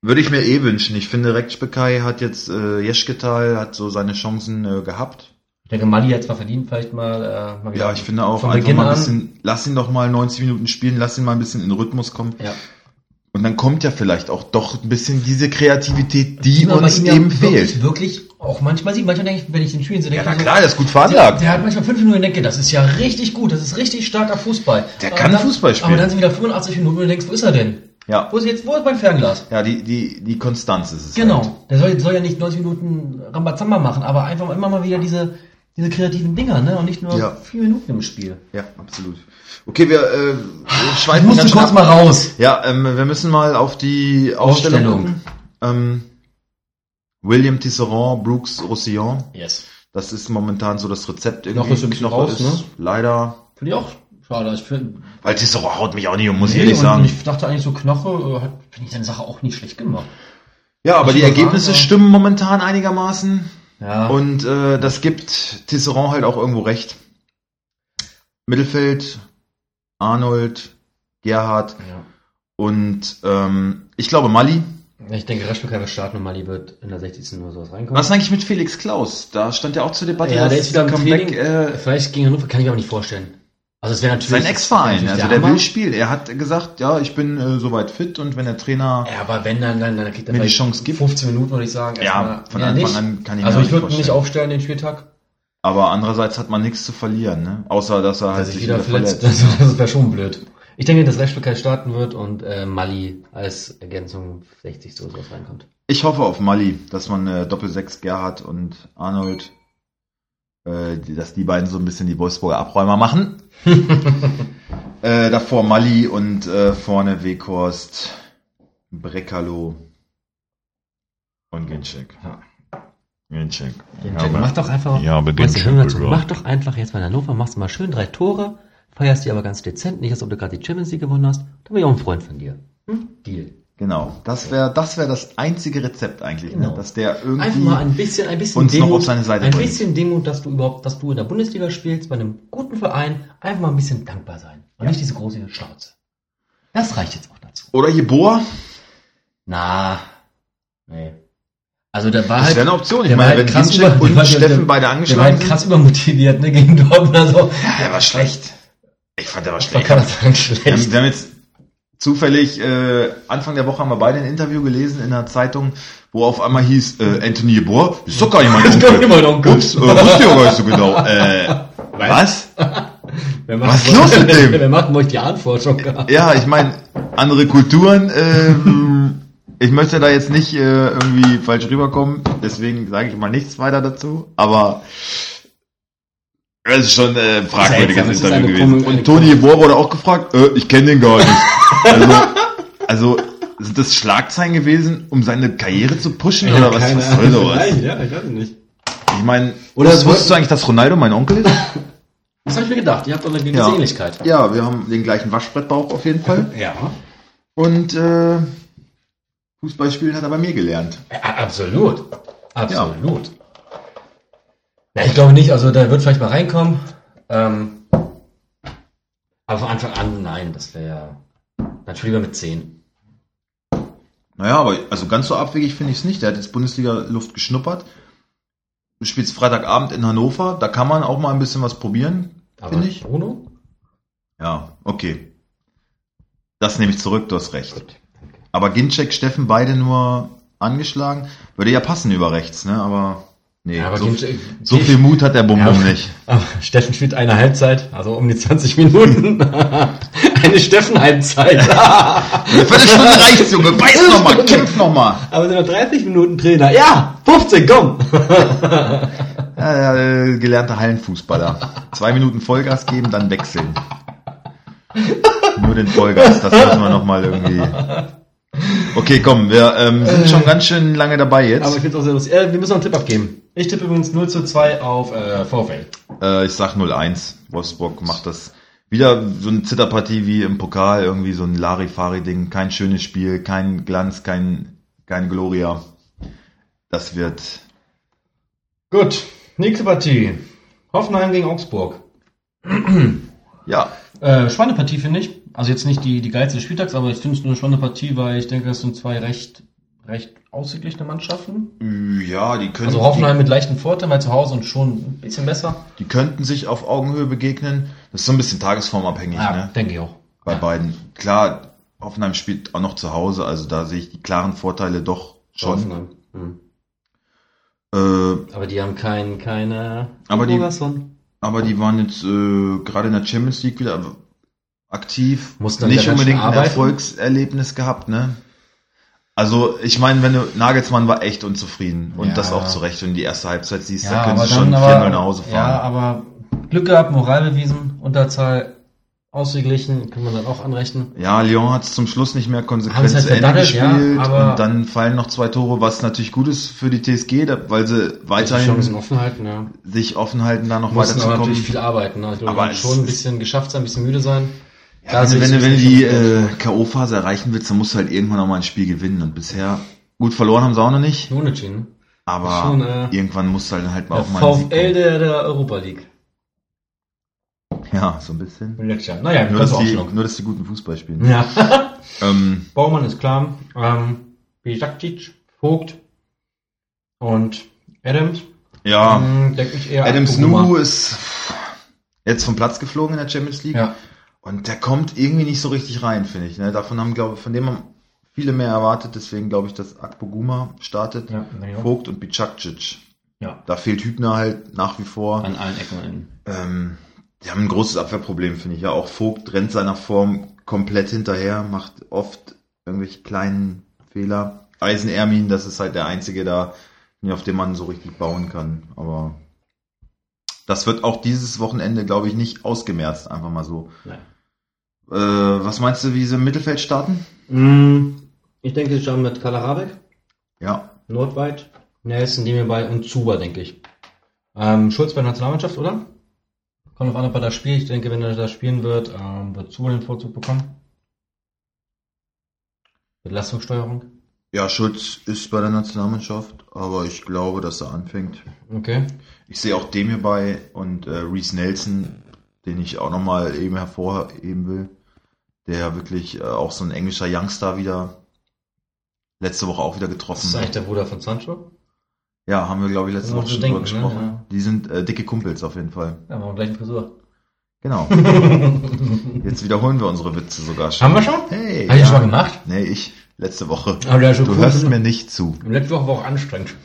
Würde ich mir eh wünschen. Ich finde, Rektsbekai hat jetzt, äh, Jeschketal hat so seine Chancen äh, gehabt. denke, Mali hat zwar verdient, vielleicht mal, äh, mal. Ja, ich finde auch einfach Beginn mal ein an. bisschen, lass ihn doch mal 90 Minuten spielen, lass ihn mal ein bisschen in den Rhythmus kommen. Ja. Und dann kommt ja vielleicht auch doch ein bisschen diese Kreativität, die man uns ihm ja eben wirklich, fehlt. Wirklich, auch manchmal sieht, manchmal denke ich, wenn ich den Spielen so Ja, denke, na so, klar, der ist gut der, veranlagt. der hat manchmal fünf Minuten und denke, das ist ja richtig gut, das ist richtig starker Fußball. Der Aber kann dann, Fußball spielen. Aber dann sind wieder 85 Minuten und du denkst, wo ist er denn? Ja, Wo ist jetzt, wo ist mein Fernglas? ja die, die, die Konstanz ist es. Halt. Genau. Der soll, soll ja nicht 90 Minuten Rambazamba machen, aber einfach immer mal wieder diese, diese kreativen Dinger, ne? Und nicht nur Ja. vier Minuten im Spiel. Ja, absolut. Okay, wir, äh, schweifen ganz kurz mal raus. Ja, ähm, wir müssen mal auf die Ausstellung, gucken. Ähm, William Tisserand, Brooks Roussillon. Yes. Das ist momentan so das Rezept irgendwie. Noch ist ein bisschen Knoche raus, ne? Leider. Finde ich auch schade. Ich finde, Weil Tisserand haut mich auch nicht um, muss ich Nee, ehrlich und sagen. Ich dachte eigentlich so Knoche, äh, hat, finde ich seine Sache auch nicht schlecht gemacht. Ja, aber die ich Ergebnisse sagen, ja. stimmen momentan einigermaßen. Ja. Und äh, das gibt Tisserand halt auch irgendwo recht. Mittelfeld, Arnold, Gerhard ja. und ähm, ich glaube Mali. Ich denke, Rashford wird starten und Mali wird in der 60. oder sowas reinkommen. Was ist eigentlich mit Felix Klaus? Da stand ja auch zur Debatte. Ja, der dass ist wieder im Comeback, Training. äh, Vielleicht gegen Hannover kann ich mir auch nicht vorstellen. Also es wäre natürlich sein Ex-Verein, also der Hammer. will spielen. Er hat gesagt, ja, ich bin äh, soweit fit und wenn der Trainer Ja, aber wenn dann, dann, dann kriegt er Mir die Chance gibt. 15 Minuten, würde ich sagen. Ja, erstmal. von Ja, Anfang nicht. an kann ich mir Also ich würde ihn nicht aufstellen den Spieltag, Aber andererseits hat man nichts zu verlieren, ne? Außer dass er halt dass ich wieder verletzt. Also, das wäre schon blöd. Ich denke, dass Rashford starten wird und äh, Mali als Ergänzung 60 so sowas reinkommt. Ich hoffe auf Mali, dass man äh, Doppel-6 Gerhard und Arnold, äh, die, dass die beiden so ein bisschen die Wolfsburger Abräumer machen. äh, davor Mali und äh, vorne Weghorst, Brekalo und Ginczek. Ja. Ginczek. mach doch einfach, mach doch einfach jetzt mal Hannover, machst du mal schön drei Tore, feierst die aber ganz dezent, nicht als ob du gerade die Champions League gewonnen hast, dann bin ich auch ein Freund von dir. Hm? Deal. Genau, das wäre das, wär das einzige Rezept eigentlich, Genau. ne? dass der irgendwie... Einfach mal ein bisschen, ein bisschen uns noch auf seine Seite ein bringt. bisschen Demut, dass du überhaupt, dass du in der Bundesliga spielst, bei einem guten Verein, einfach mal ein bisschen dankbar sein. Und nicht diese große Schnauze. Das reicht jetzt auch dazu. Oder Jeboa, Na, nee. Also der war das halt, wäre eine Option. Ich meine, halt wenn krass der und Steffen beide der war angeschlagen halt krass übermotiviert, ne, gegen Dortmund, also. Ja, der war schlecht. Ich fand, Man schlecht. kann das Wir schlecht. haben, wir haben jetzt zufällig, äh, Anfang der Woche haben wir beide ein Interview gelesen in der Zeitung, wo auf einmal hieß, äh, Anthony Yeboah, ist doch gar nicht mein Das ist gar Onkel. mein Onkel. Ups, äh, wusste ich ja gar nicht so genau. Äh, was? Was ist los mit dem? Wer macht denn euch die Ahnenforschung gehabt? Ja, ich meine, andere Kulturen, ähm, ich möchte da jetzt nicht äh, irgendwie falsch rüberkommen, deswegen sage ich mal nichts weiter dazu, aber es ist schon äh, ein fragwürdiges Seltsam, Interview gewesen. Und Toni Jeboa wurde auch gefragt, äh, ich kenne den gar nicht. also, also sind das Schlagzeilen gewesen, um seine Karriere zu pushen oder was, was soll sowas? Nein, ja, ich weiß nicht. Ich meine, Oder wusstest es wollten- du eigentlich, dass Ronaldo mein Onkel ist? Das habe ich mir gedacht. Ihr habt doch eine gewisse Ja. Ähnlichkeit. Ja, wir haben den gleichen Waschbrettbauch auf jeden Fall. Ja. Und äh, Fußballspielen hat er bei mir gelernt. Ja, absolut. Absolut. Ja. Ich glaube nicht. Also der wird vielleicht mal reinkommen. Ähm, aber von Anfang an, nein, das wäre natürlich lieber mit 10. Naja, aber also ganz so abwegig finde ich es nicht. Der hat jetzt Bundesliga-Luft geschnuppert. Du spielst Freitagabend in Hannover, da kann man auch mal ein bisschen was probieren, finde ich. Bruno? Ja, okay. Das nehme ich zurück, du hast recht. Gut. Aber Ginczek, Steffen, beide nur angeschlagen. Würde ja passen über rechts, ne? Aber nee, Ja, aber so, Ginczek- so viel Mut hat der Bonbon Ja. nicht. Steffen spielt eine Halbzeit, also um die 20 Minuten. eine Steffen-Halbzeit. Eine Viertelstunde reicht, Junge. Beiß noch mal, kämpf noch mal. Aber sind wir 30 Minuten Trainer? Ja, 15, komm. Ja, ja, äh, gelernter Hallenfußballer. Zwei Minuten Vollgas geben, dann wechseln. Nur den Vollgas, das müssen wir nochmal irgendwie. Okay, komm, wir ähm, sind schon ganz schön lange dabei Aber ich jetzt. finde auch sehr lustig. Äh, wir müssen noch einen Tipp abgeben. Ich tippe übrigens 0 zu 2 auf äh, VfL. Äh, ich sag 0-1. Wolfsburg macht das wieder so eine Zitterpartie wie im Pokal, irgendwie so ein Larifari-Ding. Kein schönes Spiel, kein Glanz, kein, kein Gloria. Das wird. Gut, nächste Partie. Hoffenheim gegen Augsburg. Ja, Äh, spannende Partie, finde ich. Also jetzt nicht die, die geilste des Spieltags, aber ich finde es eine spannende Partie, weil ich denke, das sind zwei recht recht ausgeglichene Mannschaften. Ja, die können. Also Hoffenheim mit leichten Vorteil, weil zu Hause und schon ein bisschen besser. Die, die könnten sich auf Augenhöhe begegnen. Das ist so ein bisschen tagesformabhängig, Ja, ne? denke ich auch. Bei Ja. beiden. Klar, Hoffenheim spielt auch noch zu Hause, also da sehe ich die klaren Vorteile doch schon. Hoffenheim. Hm. Äh, Aber die haben kein, keine Aber die- aber die waren jetzt äh, gerade in der Champions League wieder aktiv. Mussten dann Nicht unbedingt ein. Erfolgserlebnis gehabt, ne? Also, ich meine, wenn du, Nagelsmann war echt unzufrieden. Und Ja. das auch zu Recht. Und die erste Halbzeit siehst, da Ja, können aber sie schon dann 4-0 aber, nach Hause ja, fahren. aber Glück gehabt, Moral bewiesen, Unterzahl ausgeglichen, kann man dann auch anrechnen. Ja, Lyon hat es zum Schluss nicht mehr konsequent halt zu Ende ja, gespielt aber- und dann fallen noch zwei Tore, was natürlich gut ist für die TSG, da- weil sie weiterhin offen halten, ja. sich offen halten, da noch Mussten aber weiterzukommen. natürlich viel arbeiten. Ne? Glaube, Aber schon ein bisschen geschafft sein, ein bisschen müde sein. Ja, sehe wenn, du- wenn, du- die äh, K.O.-Phase erreichen willst, dann musst du halt irgendwann auch mal ein Spiel gewinnen. Und bisher, gut verloren haben sie auch noch nicht, Unentschieden. aber Schon, äh, irgendwann musst du halt, halt mal auch mal einen VfL der, der Europa League. Ja, so ein bisschen. Jahr. Naja, Nur dass, die, nur, dass die guten Fußball spielen. Ja. Ähm, Baumann ist klar. Ähm, Bijakcic, Vogt und Adams. ja, Hm, denke ich eher Adam an Buruma. Snu ist jetzt vom Platz geflogen in der Champions League. Ja. Und der kommt irgendwie nicht so richtig rein, finde ich. Ne? Davon haben, glaube von dem haben viele mehr erwartet. Deswegen glaube ich, dass Akpoguma startet. Ja, auch. Vogt und Bicakcic. ja. Da fehlt Hübner halt nach wie vor. An allen Ecken. Ähm, die haben ein großes Abwehrproblem, finde ich. Ja, auch Vogt rennt seiner Form komplett hinterher, macht oft irgendwelche kleinen Fehler. Eisen Ermin, das ist halt der einzige da, auf den man so richtig bauen kann. Aber das wird auch dieses Wochenende, glaube ich, nicht ausgemerzt, einfach mal so. Nein. Äh, was meinst du, wie sie im Mittelfeld starten? Hm, Ich denke, sie starten mit Kalarabek, Ja, Nordweit, Nelson, Demirbay und Zuba, denke ich. Ähm, Schulz bei der Nationalmannschaft, oder? Kommt auf an, ob er da spielt. Ich denke, wenn er da spielen wird, ähm, wird Zuba den Vorzug bekommen. Mit Leistungssteuerung. ja, Schulz ist bei der Nationalmannschaft, aber ich glaube, dass er anfängt. Okay. Ich sehe auch dem hierbei und äh, Reese Nelson, den ich auch nochmal eben hervorheben will, der wirklich äh, auch so ein englischer Youngster wieder letzte Woche auch wieder Das getroffen ist eigentlich der Bruder von Sancho. Ja, haben wir glaube ich letzte Woche schon drüber ne? gesprochen. Ja. Die sind äh, dicke Kumpels auf jeden Fall. Ja, wir haben gleiche Frisur. Genau. Jetzt wiederholen wir unsere Witze sogar schon. Haben wir schon? Hey. Hab ich ja. schon mal gemacht? Nee, ich letzte Woche. Aber Du cool. hörst mir nicht zu. Letzte Woche war auch anstrengend.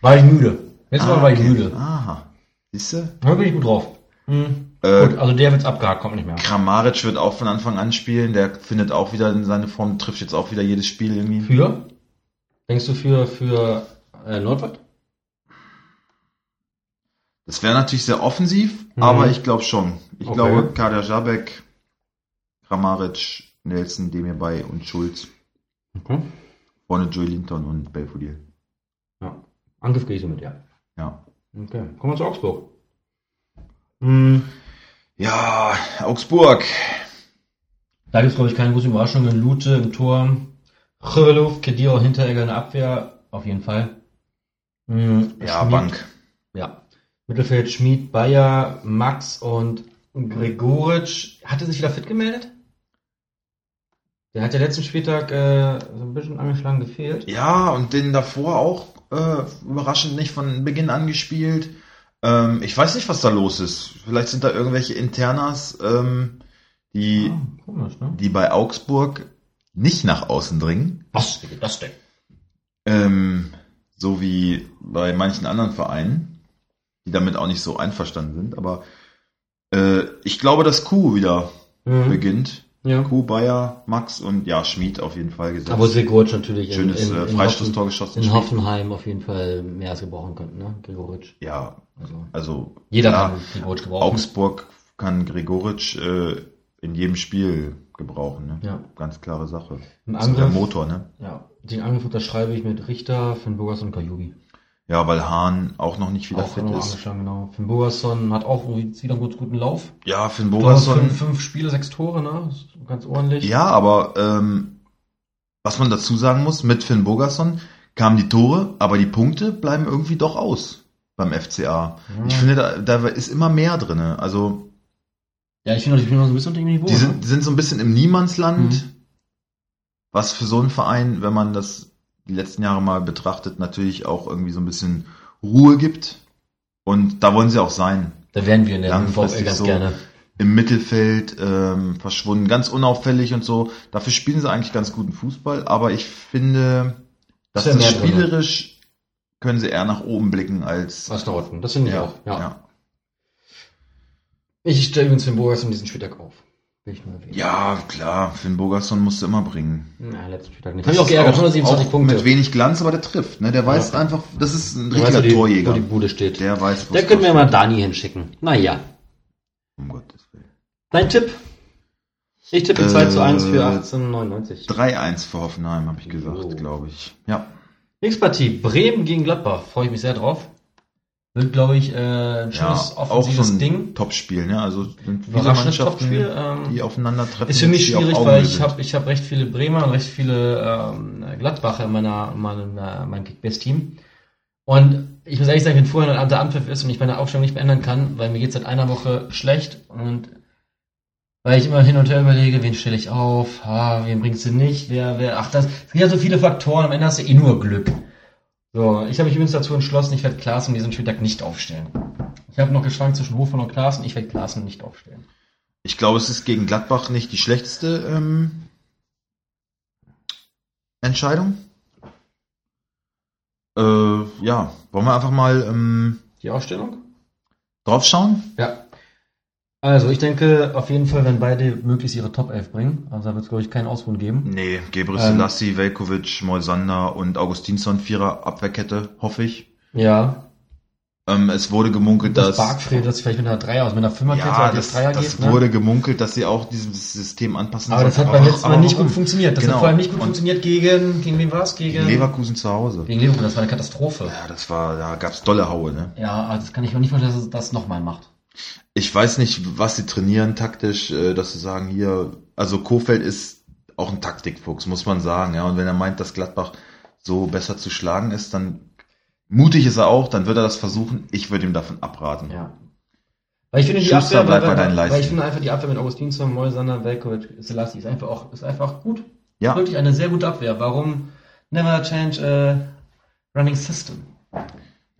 War ich müde. Letzte Woche war ich okay. müde. Aha. Siehst du? Heute bin ich gut drauf. Hm. Äh, Gut, also der wird's abgehakt, kommt nicht mehr. Kramaric wird auch von Anfang an spielen. Der findet auch wieder in seine Form, trifft jetzt auch wieder jedes Spiel irgendwie. Für? Denkst du für, für äh, Nordwald? Das wäre natürlich sehr offensiv, Mhm. aber ich glaube schon. Ich Okay. glaube, Kader Jabek, Kramaric, Nelson, Demirbay und Schulz. Okay. Vorne Joey Linton und Belfodil. Ja. Angriff gehe ich so mit, ja. Ja. Okay. Kommen wir zu Augsburg. Hm. Ja, Augsburg. Da gibt's glaube ich, keine großen Überraschungen. Lute im Tor. Chövelov, Kedira, Hinteregger in der Abwehr. Auf jeden Fall. Hm, Ja, Schmid- Bank. Ja. Mittelfeld Schmid, Bayer, Max und Gregoritsch. Hatte sich wieder fit gemeldet? Der hat ja letzten Spieltag äh, so ein bisschen angeschlagen gefehlt. Ja, und den davor auch äh, überraschend nicht von Beginn an gespielt. Ähm, ich weiß nicht, was da los ist. Vielleicht sind da irgendwelche Internas, ähm, die, Ah, komisch, ne? die bei Augsburg nicht nach außen dringen. Was? Wie geht das denn? Ähm, so wie bei manchen anderen Vereinen, die damit auch nicht so einverstanden sind. Aber äh, ich glaube, dass Kuh wieder Mhm. beginnt. Ja. Kuh, Bayer, Max und ja, Schmid auf jeden Fall gesetzt. Aber Gregoritsch natürlich Schönes in, in, äh, in, Freistoßtor Hoffen, geschossen. in. Hoffenheim auf jeden Fall mehr als gebrauchen könnten, ne? Gregoritsch. Ja, Also also jeder klar, kann Gregoritsch gebrauchen. Augsburg kann Gregoritsch äh, in jedem Spiel gebrauchen. Ne? Ja. Ganz klare Sache. Im So der Angriff, Motor, ne? ja, den Angriff unterschreibe ich mit Richter, Finn Burgerson und Kajubi. Ja, weil Hahn auch noch nicht wieder Auch fit ist. genau. Finn Burgerson hat auch wieder einen gut, guten Lauf. Ja, Finn Bogerson. fünf, fünf Spiele, sechs Tore, ne? Ganz ordentlich. Ja, aber ähm, was man dazu sagen muss, mit Finn Bogerson kamen die Tore, aber die Punkte bleiben irgendwie doch aus beim FCA. Ja. Ich finde, da, da ist immer mehr drinne. Also Ja, ich finde, die spielen noch so ein bisschen unter dem Niveau. die sind, die sind so ein bisschen im Niemandsland, Mhm. was für so einen Verein, wenn man das die letzten Jahre mal betrachtet, natürlich auch irgendwie so ein bisschen Ruhe gibt. Und da wollen sie auch sein. Da wären wir in der VfL ganz so. gerne. Im Mittelfeld ähm, verschwunden, ganz unauffällig und so. Dafür spielen sie eigentlich ganz guten Fußball, aber ich finde, dass Ist das mehr drin. spielerisch können sie eher nach oben blicken als Was unten. Das finde ich ja, auch. Ja. ja. Ich stelle übrigens den Burgas um diesen Spieltag auf. Will ich nur erwähnen. Ja, klar, Finn Bogerson musst du immer bringen. Na, letzten Spieltag nicht. Hab ich auch geärgert. 127 auch Punkte. Mit wenig Glanz, aber der trifft. Ne? Der weiß Ja. einfach, das ist ein richtiger wo die, Torjäger. Wo die Bude steht. Der weiß, Da können wir mal Dani hinschicken. Naja. Um Gottes Willen. Dein Tipp? Ich tippe Äh, 2 zu 1 für 1899. 3-1 für Hoffenheim, habe ich gesagt, So. glaube ich. Ja. Nächste Partie. Bremen gegen Gladbach. Freue ich mich sehr drauf. Wird, glaube ich, äh, ein ja, schönes auch offensives so ein Ding. Topspiel, ne? Also viele Überraschendes Mannschaften, Topspiel. Ähm, die aufeinandertreffen. ist für mich schwierig, weil ich habe ich hab recht viele Bremer und recht viele ähm, Gladbacher in meiner, meinem, äh, meinem Kickbase-Team. Und ich muss ehrlich sagen, wenn vorher ein anderer Anpfiff ist und ich meine Aufstellung nicht mehr ändern kann, weil mir geht seit einer Woche schlecht und weil ich immer hin und her überlege, wen stelle ich auf, ha, wen bringst du nicht, wer, wer, ach, das, es sind ja so viele Faktoren, am Ende hast du eh nur Glück. So, ich habe mich übrigens dazu entschlossen, ich werde Klaassen diesen Spieltag nicht aufstellen. Ich habe noch geschwankt zwischen Hofmann und Klaassen, ich werde Klaassen nicht aufstellen. Ich glaube, es ist gegen Gladbach nicht die schlechteste ähm, Entscheidung. Äh, ja, wollen wir einfach mal ähm, Die Aufstellung? draufschauen? Ja. Also, ich denke auf jeden Fall, wenn beide möglichst ihre Top 11 bringen, also da wird es, glaube ich, keinen Ausruhen geben. Nee, Gebre Ähm. Selassie, Velkovic, Moisander und Augustinsson, Vierer Abwehrkette, hoffe ich. Ja. Ähm, es wurde gemunkelt, Das dass... Bargfried, das vielleicht mit einer Dreier, also mit einer Fünferkette ja, das, Dreier das geht, ne? wurde gemunkelt, dass sie auch dieses System anpassen Aber das hat beim letzten Mal nicht gut funktioniert. Das Genau. hat vor allem nicht gut Und funktioniert gegen, gegen wen war es? Gegen, Gegen Leverkusen zu Hause. gegen Leverkusen, das war eine Katastrophe. Ja, das war, da gab's dolle Haue, ne? Ja, also das kann ich mir nicht vorstellen, dass es das nochmal macht. Ich weiß nicht, was sie trainieren taktisch, äh, dass sie sagen hier, also Kofeld ist auch ein Taktikfuchs, muss man sagen, ja. Und wenn er meint, dass Gladbach so besser zu schlagen ist, dann mutig ist er auch, dann wird er das versuchen. Ich würde ihm davon abraten. Ja. Weil ich finde die Schuster, Abwehr, bei deinen weil ich Leisten. finde einfach die Abwehr mit Augustinsson, Moisander, Velkovic, Selassie ist einfach auch, ist einfach gut. Ja, Wirklich eine sehr gute Abwehr. Warum never change a running system?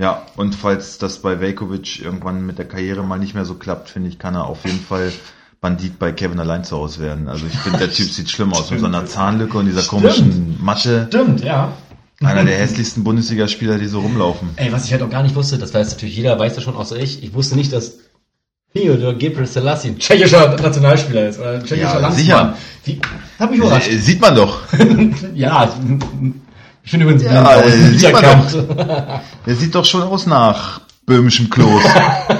Ja. Und falls das bei Velkovic irgendwann mit der Karriere mal nicht mehr so klappt, finde ich, kann er auf jeden Fall Bandit bei Kevin allein zu Hause werden. Also ich finde, der Typ sieht schlimm aus mit seiner Zahnlücke und dieser Stimmt. komischen Matte. Stimmt, ja. Einer der hässlichsten Bundesligaspieler, die so rumlaufen. Ey, was ich halt auch gar nicht wusste, das weiß natürlich jeder, weiß das schon, außer ich. Ich wusste nicht, dass Theodor Gebre Selassie ein tschechischer Nationalspieler ist, oder ein tschechischer Ja, Landsmann. sicher. Wie, hat mich überrascht. Äh, Sieht man doch. ja, ich, ich finde übrigens, Ja, Blau äh, ist sieht man erkannt. Der sieht doch schon aus nach böhmischem Kloß.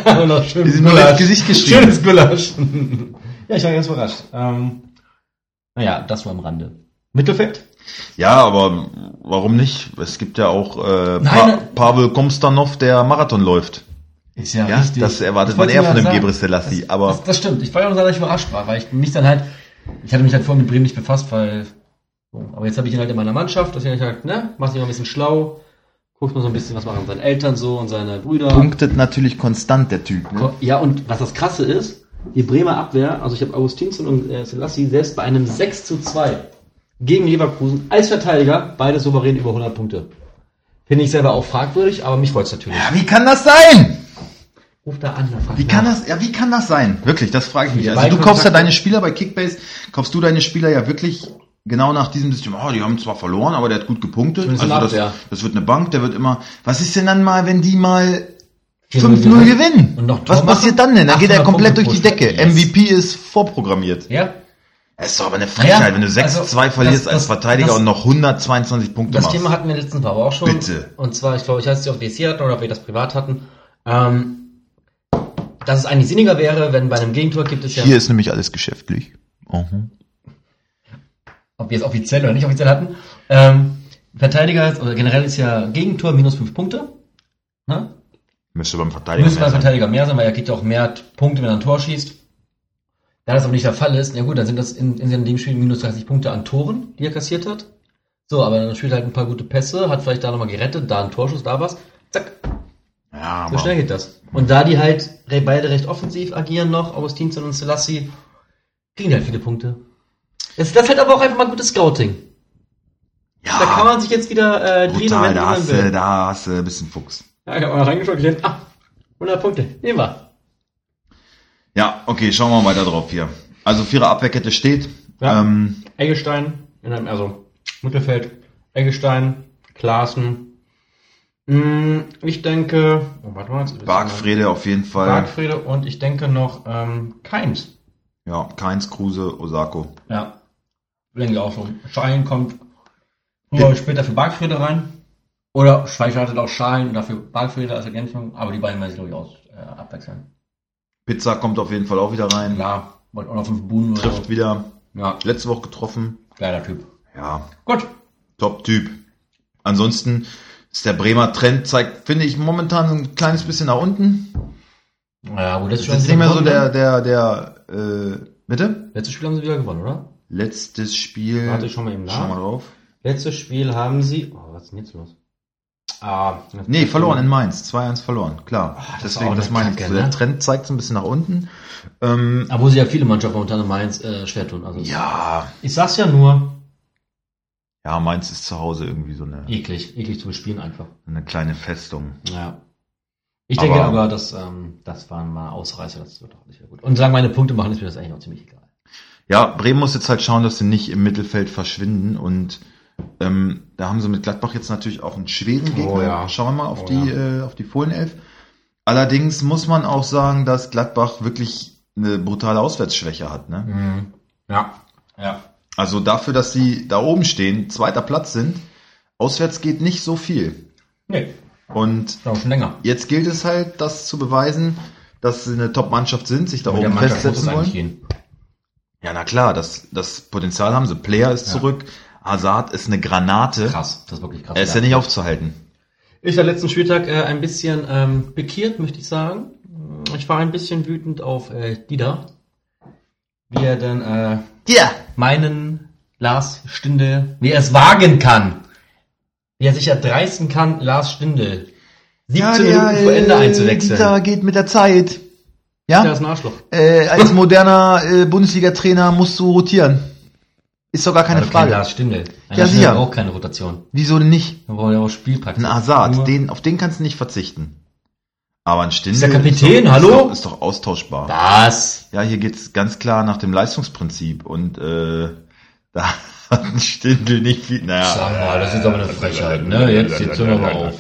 Noch schön Die sind nur ins Gesicht geschrieben. Schönes Gulasch. ja, ich war ganz überrascht. Ähm, naja, das war am Rande. Mittelfeld? Ja, aber warum nicht? Es gibt ja auch äh, Nein, pa nein. Pavel Komstanov, der Marathon läuft. Ist ja, Ja, richtig. das erwartet Ich man eher nur von dem Gebre Selassie. Das, Aber das, das stimmt. Ich war ja auch sehr überrascht war, weil ich mich dann halt, ich hatte mich halt vorher mit Bremen nicht befasst, weil, aber jetzt habe ich ihn halt in meiner Mannschaft, deswegen hab ich halt, ne, mach dich mal ein bisschen schlau, guck mal so ein bisschen, was machen seine Eltern so und seine Brüder. punktet natürlich konstant der Typ. Ne? Ja, und was das Krasse ist, die Bremer Abwehr, also ich habe Augustinsson und äh, Selassie selbst bei einem 6 zu 2 gegen Leverkusen als Verteidiger beide souverän über 100 Punkte. Finde ich selber auch fragwürdig, aber mich freut's natürlich. Ja, wie kann das sein? Ruf da an, frag Wie nach. kann das, ja, wie kann das sein? Wirklich, das frage ich mich. Also du kaufst ja deine Spieler bei Kickbase, kaufst du deine Spieler ja wirklich genau nach diesem System. Oh, die haben zwar verloren, aber der hat gut gepunktet. Also in das, das wird eine Bank, der wird immer. Was ist denn dann mal, wenn die mal 4-0 5-0 gewinnen? Und noch Was passiert dann denn? Dann geht er 800 komplett durch die. Decke. Yes. MVP ist vorprogrammiert. Ja, Es ist doch aber eine Frechheit, Ja, wenn du 6-2 also, verlierst das- als das- Verteidiger das- und noch 122 Punkte Das machst. Thema hatten wir letzten Mal aber auch schon. Bitte. Und zwar, ich glaube, ich weiß nicht, ob wir es hier hatten oder ob wir das privat hatten. Ähm, dass es eigentlich sinniger wäre, wenn bei einem Gegentor gibt es ja, Hier ist nämlich alles geschäftlich. Mhm. Ob wir es offiziell oder nicht offiziell hatten. Ähm, Verteidiger oder generell ist ja Gegentor minus fünf Punkte. Ne? Müsste beim Verteidiger Müsste beim mehr sein. Verteidiger mehr sein, weil er kriegt ja auch mehr Punkte, wenn er ein Tor schießt. Da das aber nicht der Fall ist, ja gut, dann sind das in, in dem Spiel minus 30 Punkte an Toren, die er kassiert hat. So, aber dann spielt er halt ein paar gute Pässe, hat vielleicht da nochmal gerettet, da ein Torschuss, da was. Zack, Ja, So schnell geht das. Und da die halt beide recht offensiv agieren noch, Augustinsson und Selassie, kriegen die halt viele Punkte. Das, das ist halt aber auch einfach mal gutes Scouting. Ja. Da kann man sich jetzt wieder äh, drehen, wenn da hast, will. da hast du ein bisschen Fuchs. Ja, ich habe mal reingeschaut und gesehen, ah, 100 Punkte, nehmen wir. Ja, okay, schauen wir mal da drauf hier. Also Vierer Abwehrkette steht. Ja. Ähm, Eggestein, in einem, also Mittelfeld, Eggestein, Klaassen. Mm, Ich denke, oh, warte mal, Bargfrede auf jeden Fall. Bargfrede und ich denke noch ähm, Keins. Ja, Keins, Kruse, Osako. Ja, denke ich auch so. Schein kommt früher oder später für Bargfrede rein. Oder Schweizer hatte auch Schein und dafür Bargfrede als Ergänzung, aber die beiden werden sich, glaube ich, aus, äh, abwechseln. Pizza kommt auf jeden Fall auch wieder rein. Klar, wollte auch noch fünf oder Trifft so. wieder. Ja, Letzte Woche getroffen. geiler Typ. Ja, Gut. Top-Typ. Ansonsten ist der Bremer Trend, zeigt, finde ich, momentan ein kleines bisschen nach unten. Ja, wo letztes Das ist nicht mehr so der, der, der, äh, bitte? Letztes Spiel haben sie wieder gewonnen, oder? Letztes Spiel. Warte ich schon mal eben nach. Schau mal drauf. Letztes Spiel haben sie. Oh, was ist denn jetzt los? Ah, Nee, verloren in Mainz. 2-1 verloren, klar. Ah, das Deswegen, das eine meine ich. Der ne? Trend zeigt so ein bisschen nach unten. Ähm, Aber wo sie ja viele Mannschaften momentan in Mainz äh, schwer tun. Also ja, Ich sag's ja nur. ja, Mainz ist zu Hause irgendwie so eine, Eklig, eklig zu bespielen einfach. eine kleine Festung. Ja. Ich denke Aber- aber, dass ähm, das waren mal Ausreißer, das wird auch nicht mehr gut. Und sagen meine Punkte machen, ist mir das eigentlich auch ziemlich egal. Ja, Bremen muss jetzt halt schauen, dass sie nicht im Mittelfeld verschwinden und ähm, da haben sie mit Gladbach jetzt natürlich auch einen schweren Gegner. Oh ja. Schauen wir mal auf Oh die äh, auf die Fohlenelf. Allerdings muss man auch sagen, dass Gladbach wirklich eine brutale Auswärtsschwäche hat. Ne? Mhm. Ja. Ja. Also dafür, dass sie da oben stehen, zweiter Platz sind, auswärts geht nicht so viel. Nee, Und auch schon länger. jetzt gilt es halt, das zu beweisen, dass sie eine Top-Mannschaft sind, sich da Mit oben festsetzen wollen. Ja, na klar, das, das Potenzial haben sie. Player ist Ja. zurück, Hazard ist eine Granate. Krass, das ist wirklich krass. Er ist ja nicht aufzuhalten. Ich war letzten Spieltag äh, ein bisschen ähm, pikiert, möchte ich sagen. Ich war ein bisschen wütend auf äh, Dida. Wie er denn äh, Ja. meinen Lars Stindl, wie er es wagen kann. Wie er sich erdreisten kann, Lars Stindl 17 Minuten vor Ende einzuwechseln. Dieter geht mit der Zeit. Der Ja, ist ein Arschloch. äh, als moderner äh, Bundesliga-Trainer musst du rotieren. Ist doch gar keine kein Frage. Lars Stindl. Ja, sicher. braucht keine Rotation. Wieso denn nicht? Man braucht ja auch Spielpraxis. Ein Hazard, den, auf den kannst du nicht verzichten. Aber ein Stindl Ist der Kapitän, doch, hallo? Ist doch, ist doch austauschbar. Was? Ja, hier geht's ganz klar nach dem Leistungsprinzip und äh, da hat ein Stindl nicht viel. Naja, Sag mal, das ist aber eine Frechheit, ne? Jetzt, jetzt hören wir mal auf.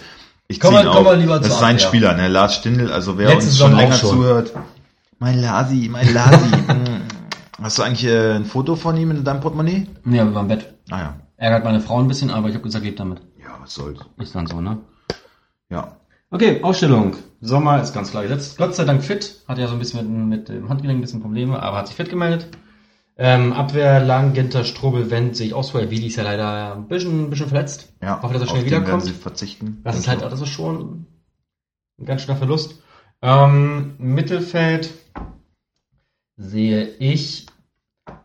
ich Komm mal- komm mal lieber Das zur ist sein. Spieler, ne? Lars Stindl. Also wer Letzte uns schon auch länger schon. zuhört, mein Lasi, mein Lasi. Hm. Hast du eigentlich äh, ein Foto von ihm in deinem Portemonnaie? Ja, wir waren im Bett. Ah ja. Ärgert meine Frau ein bisschen, aber ich habe gesagt, lebt damit. Ja, was soll's. Ist dann so, ne? Ja. Okay, Ausstellung. Sommer ist ganz klar gesetzt. Gott sei Dank fit. Hat ja so ein bisschen mit, mit dem Handgelenk ein bisschen Probleme, aber hat sich fit gemeldet. Ähm, Abwehr, Lang, Ginter, Strobel, Wendt sehe ich aus. Weil Vidi ist ja leider ein bisschen, ein bisschen verletzt. Ja, Hoffe, dass er schnell wiederkommt. sie verzichten. Das ist halt, das ist schon ein ganz schöner Verlust. Ähm, Mittelfeld sehe ich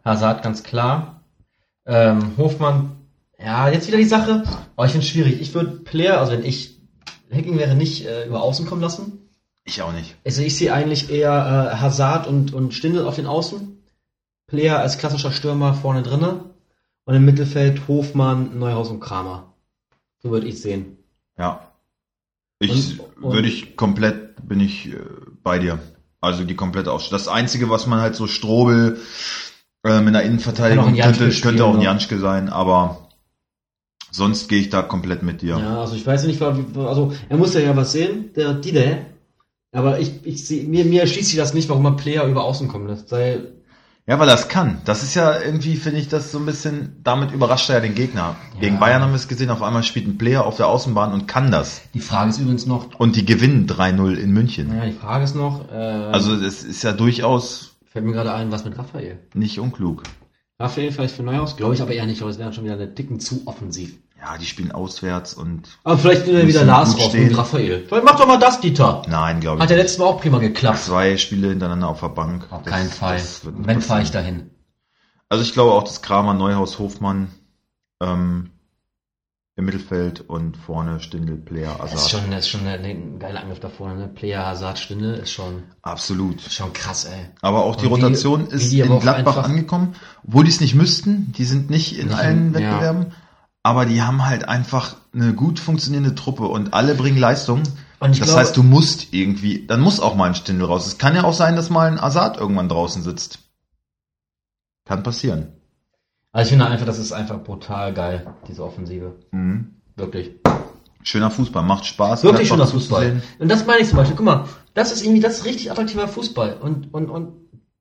Hazard ganz klar. Ähm, Hofmann, ja, jetzt wieder die Sache. Oh, ich finde es schwierig. Ich würde Player, also wenn ich Hacking wäre, nicht äh, über Außen kommen lassen. Ich auch nicht. Also ich sehe eigentlich eher äh, Hazard und, und Stindl auf den Außen. Player als klassischer Stürmer vorne drinne. Und im Mittelfeld Hofmann, Neuhaus und Kramer. So würde ich sehen. Ja. Ich würde ich komplett, bin ich äh, bei dir. Also die komplette Ausstellung. Das Einzige, was man halt so Strobel ähm, in der Innenverteidigung könnte, könnte spielen, auch ein ne? Janschke sein, aber sonst gehe ich da komplett mit dir. Ja, also ich weiß nicht, also er muss ja ja was sehen, der Dide. Aber ich, ich sehe, mir, mir erschließt sich das nicht, warum man Player über Außen kommen lässt. Weil, Ja, weil es kann. Das ist ja irgendwie, finde ich, das so ein bisschen, damit überrascht er ja den Gegner. Gegen Bayern haben wir es gesehen, auf einmal spielt ein Player auf der Außenbahn und kann das. die Frage ist übrigens noch, Und die gewinnen 3-0 in München. naja, die Frage ist noch, äh, Also es ist ja durchaus fällt mir gerade ein, was mit Raphael? nicht unklug. Raphael vielleicht für Neuhaus? Glaube ich aber eher nicht, aber es wäre schon wieder eine Ticken zu offensiv. Ja, die spielen auswärts und Aber vielleicht nimmt er wieder Lars raus und Raphael. Vielleicht mach doch mal das, Dieter. nein, glaube ich. Hat nicht. letztes Mal auch prima geklappt. Zwei Spiele hintereinander auf der Bank. Auf Das- keinen Fall. Wenn fahre ich dahin. Also ich glaube auch, dass Kramer, Neuhaus, Hofmann ähm, im Mittelfeld und vorne Stindl, Player, Das ist schon, das ist schon ein, ein geiler Angriff da vorne, ne? Player, Hazard, Stindl ist schon, Absolut. ist schon krass, ey. Aber auch die Und wie- Rotation wie ist die in Gladbach angekommen, obwohl die es nicht müssten. Die sind nicht in Nicht allen in- ja. Aber die haben halt einfach eine gut funktionierende Truppe und alle bringen Leistung. Und das glaube- heißt, du musst irgendwie, dann muss auch mal ein Stindel raus. Es kann ja auch sein, dass mal ein Assad irgendwann draußen sitzt. Kann passieren. Also ich finde einfach, das ist einfach brutal geil, diese Offensive. Mhm. Wirklich. Schöner Fußball, macht Spaß. Wirklich schöner Fußball. zuzusehen. Und das meine ich zum Beispiel. Guck mal, das ist irgendwie, das ist richtig attraktiver Fußball. Und, und, und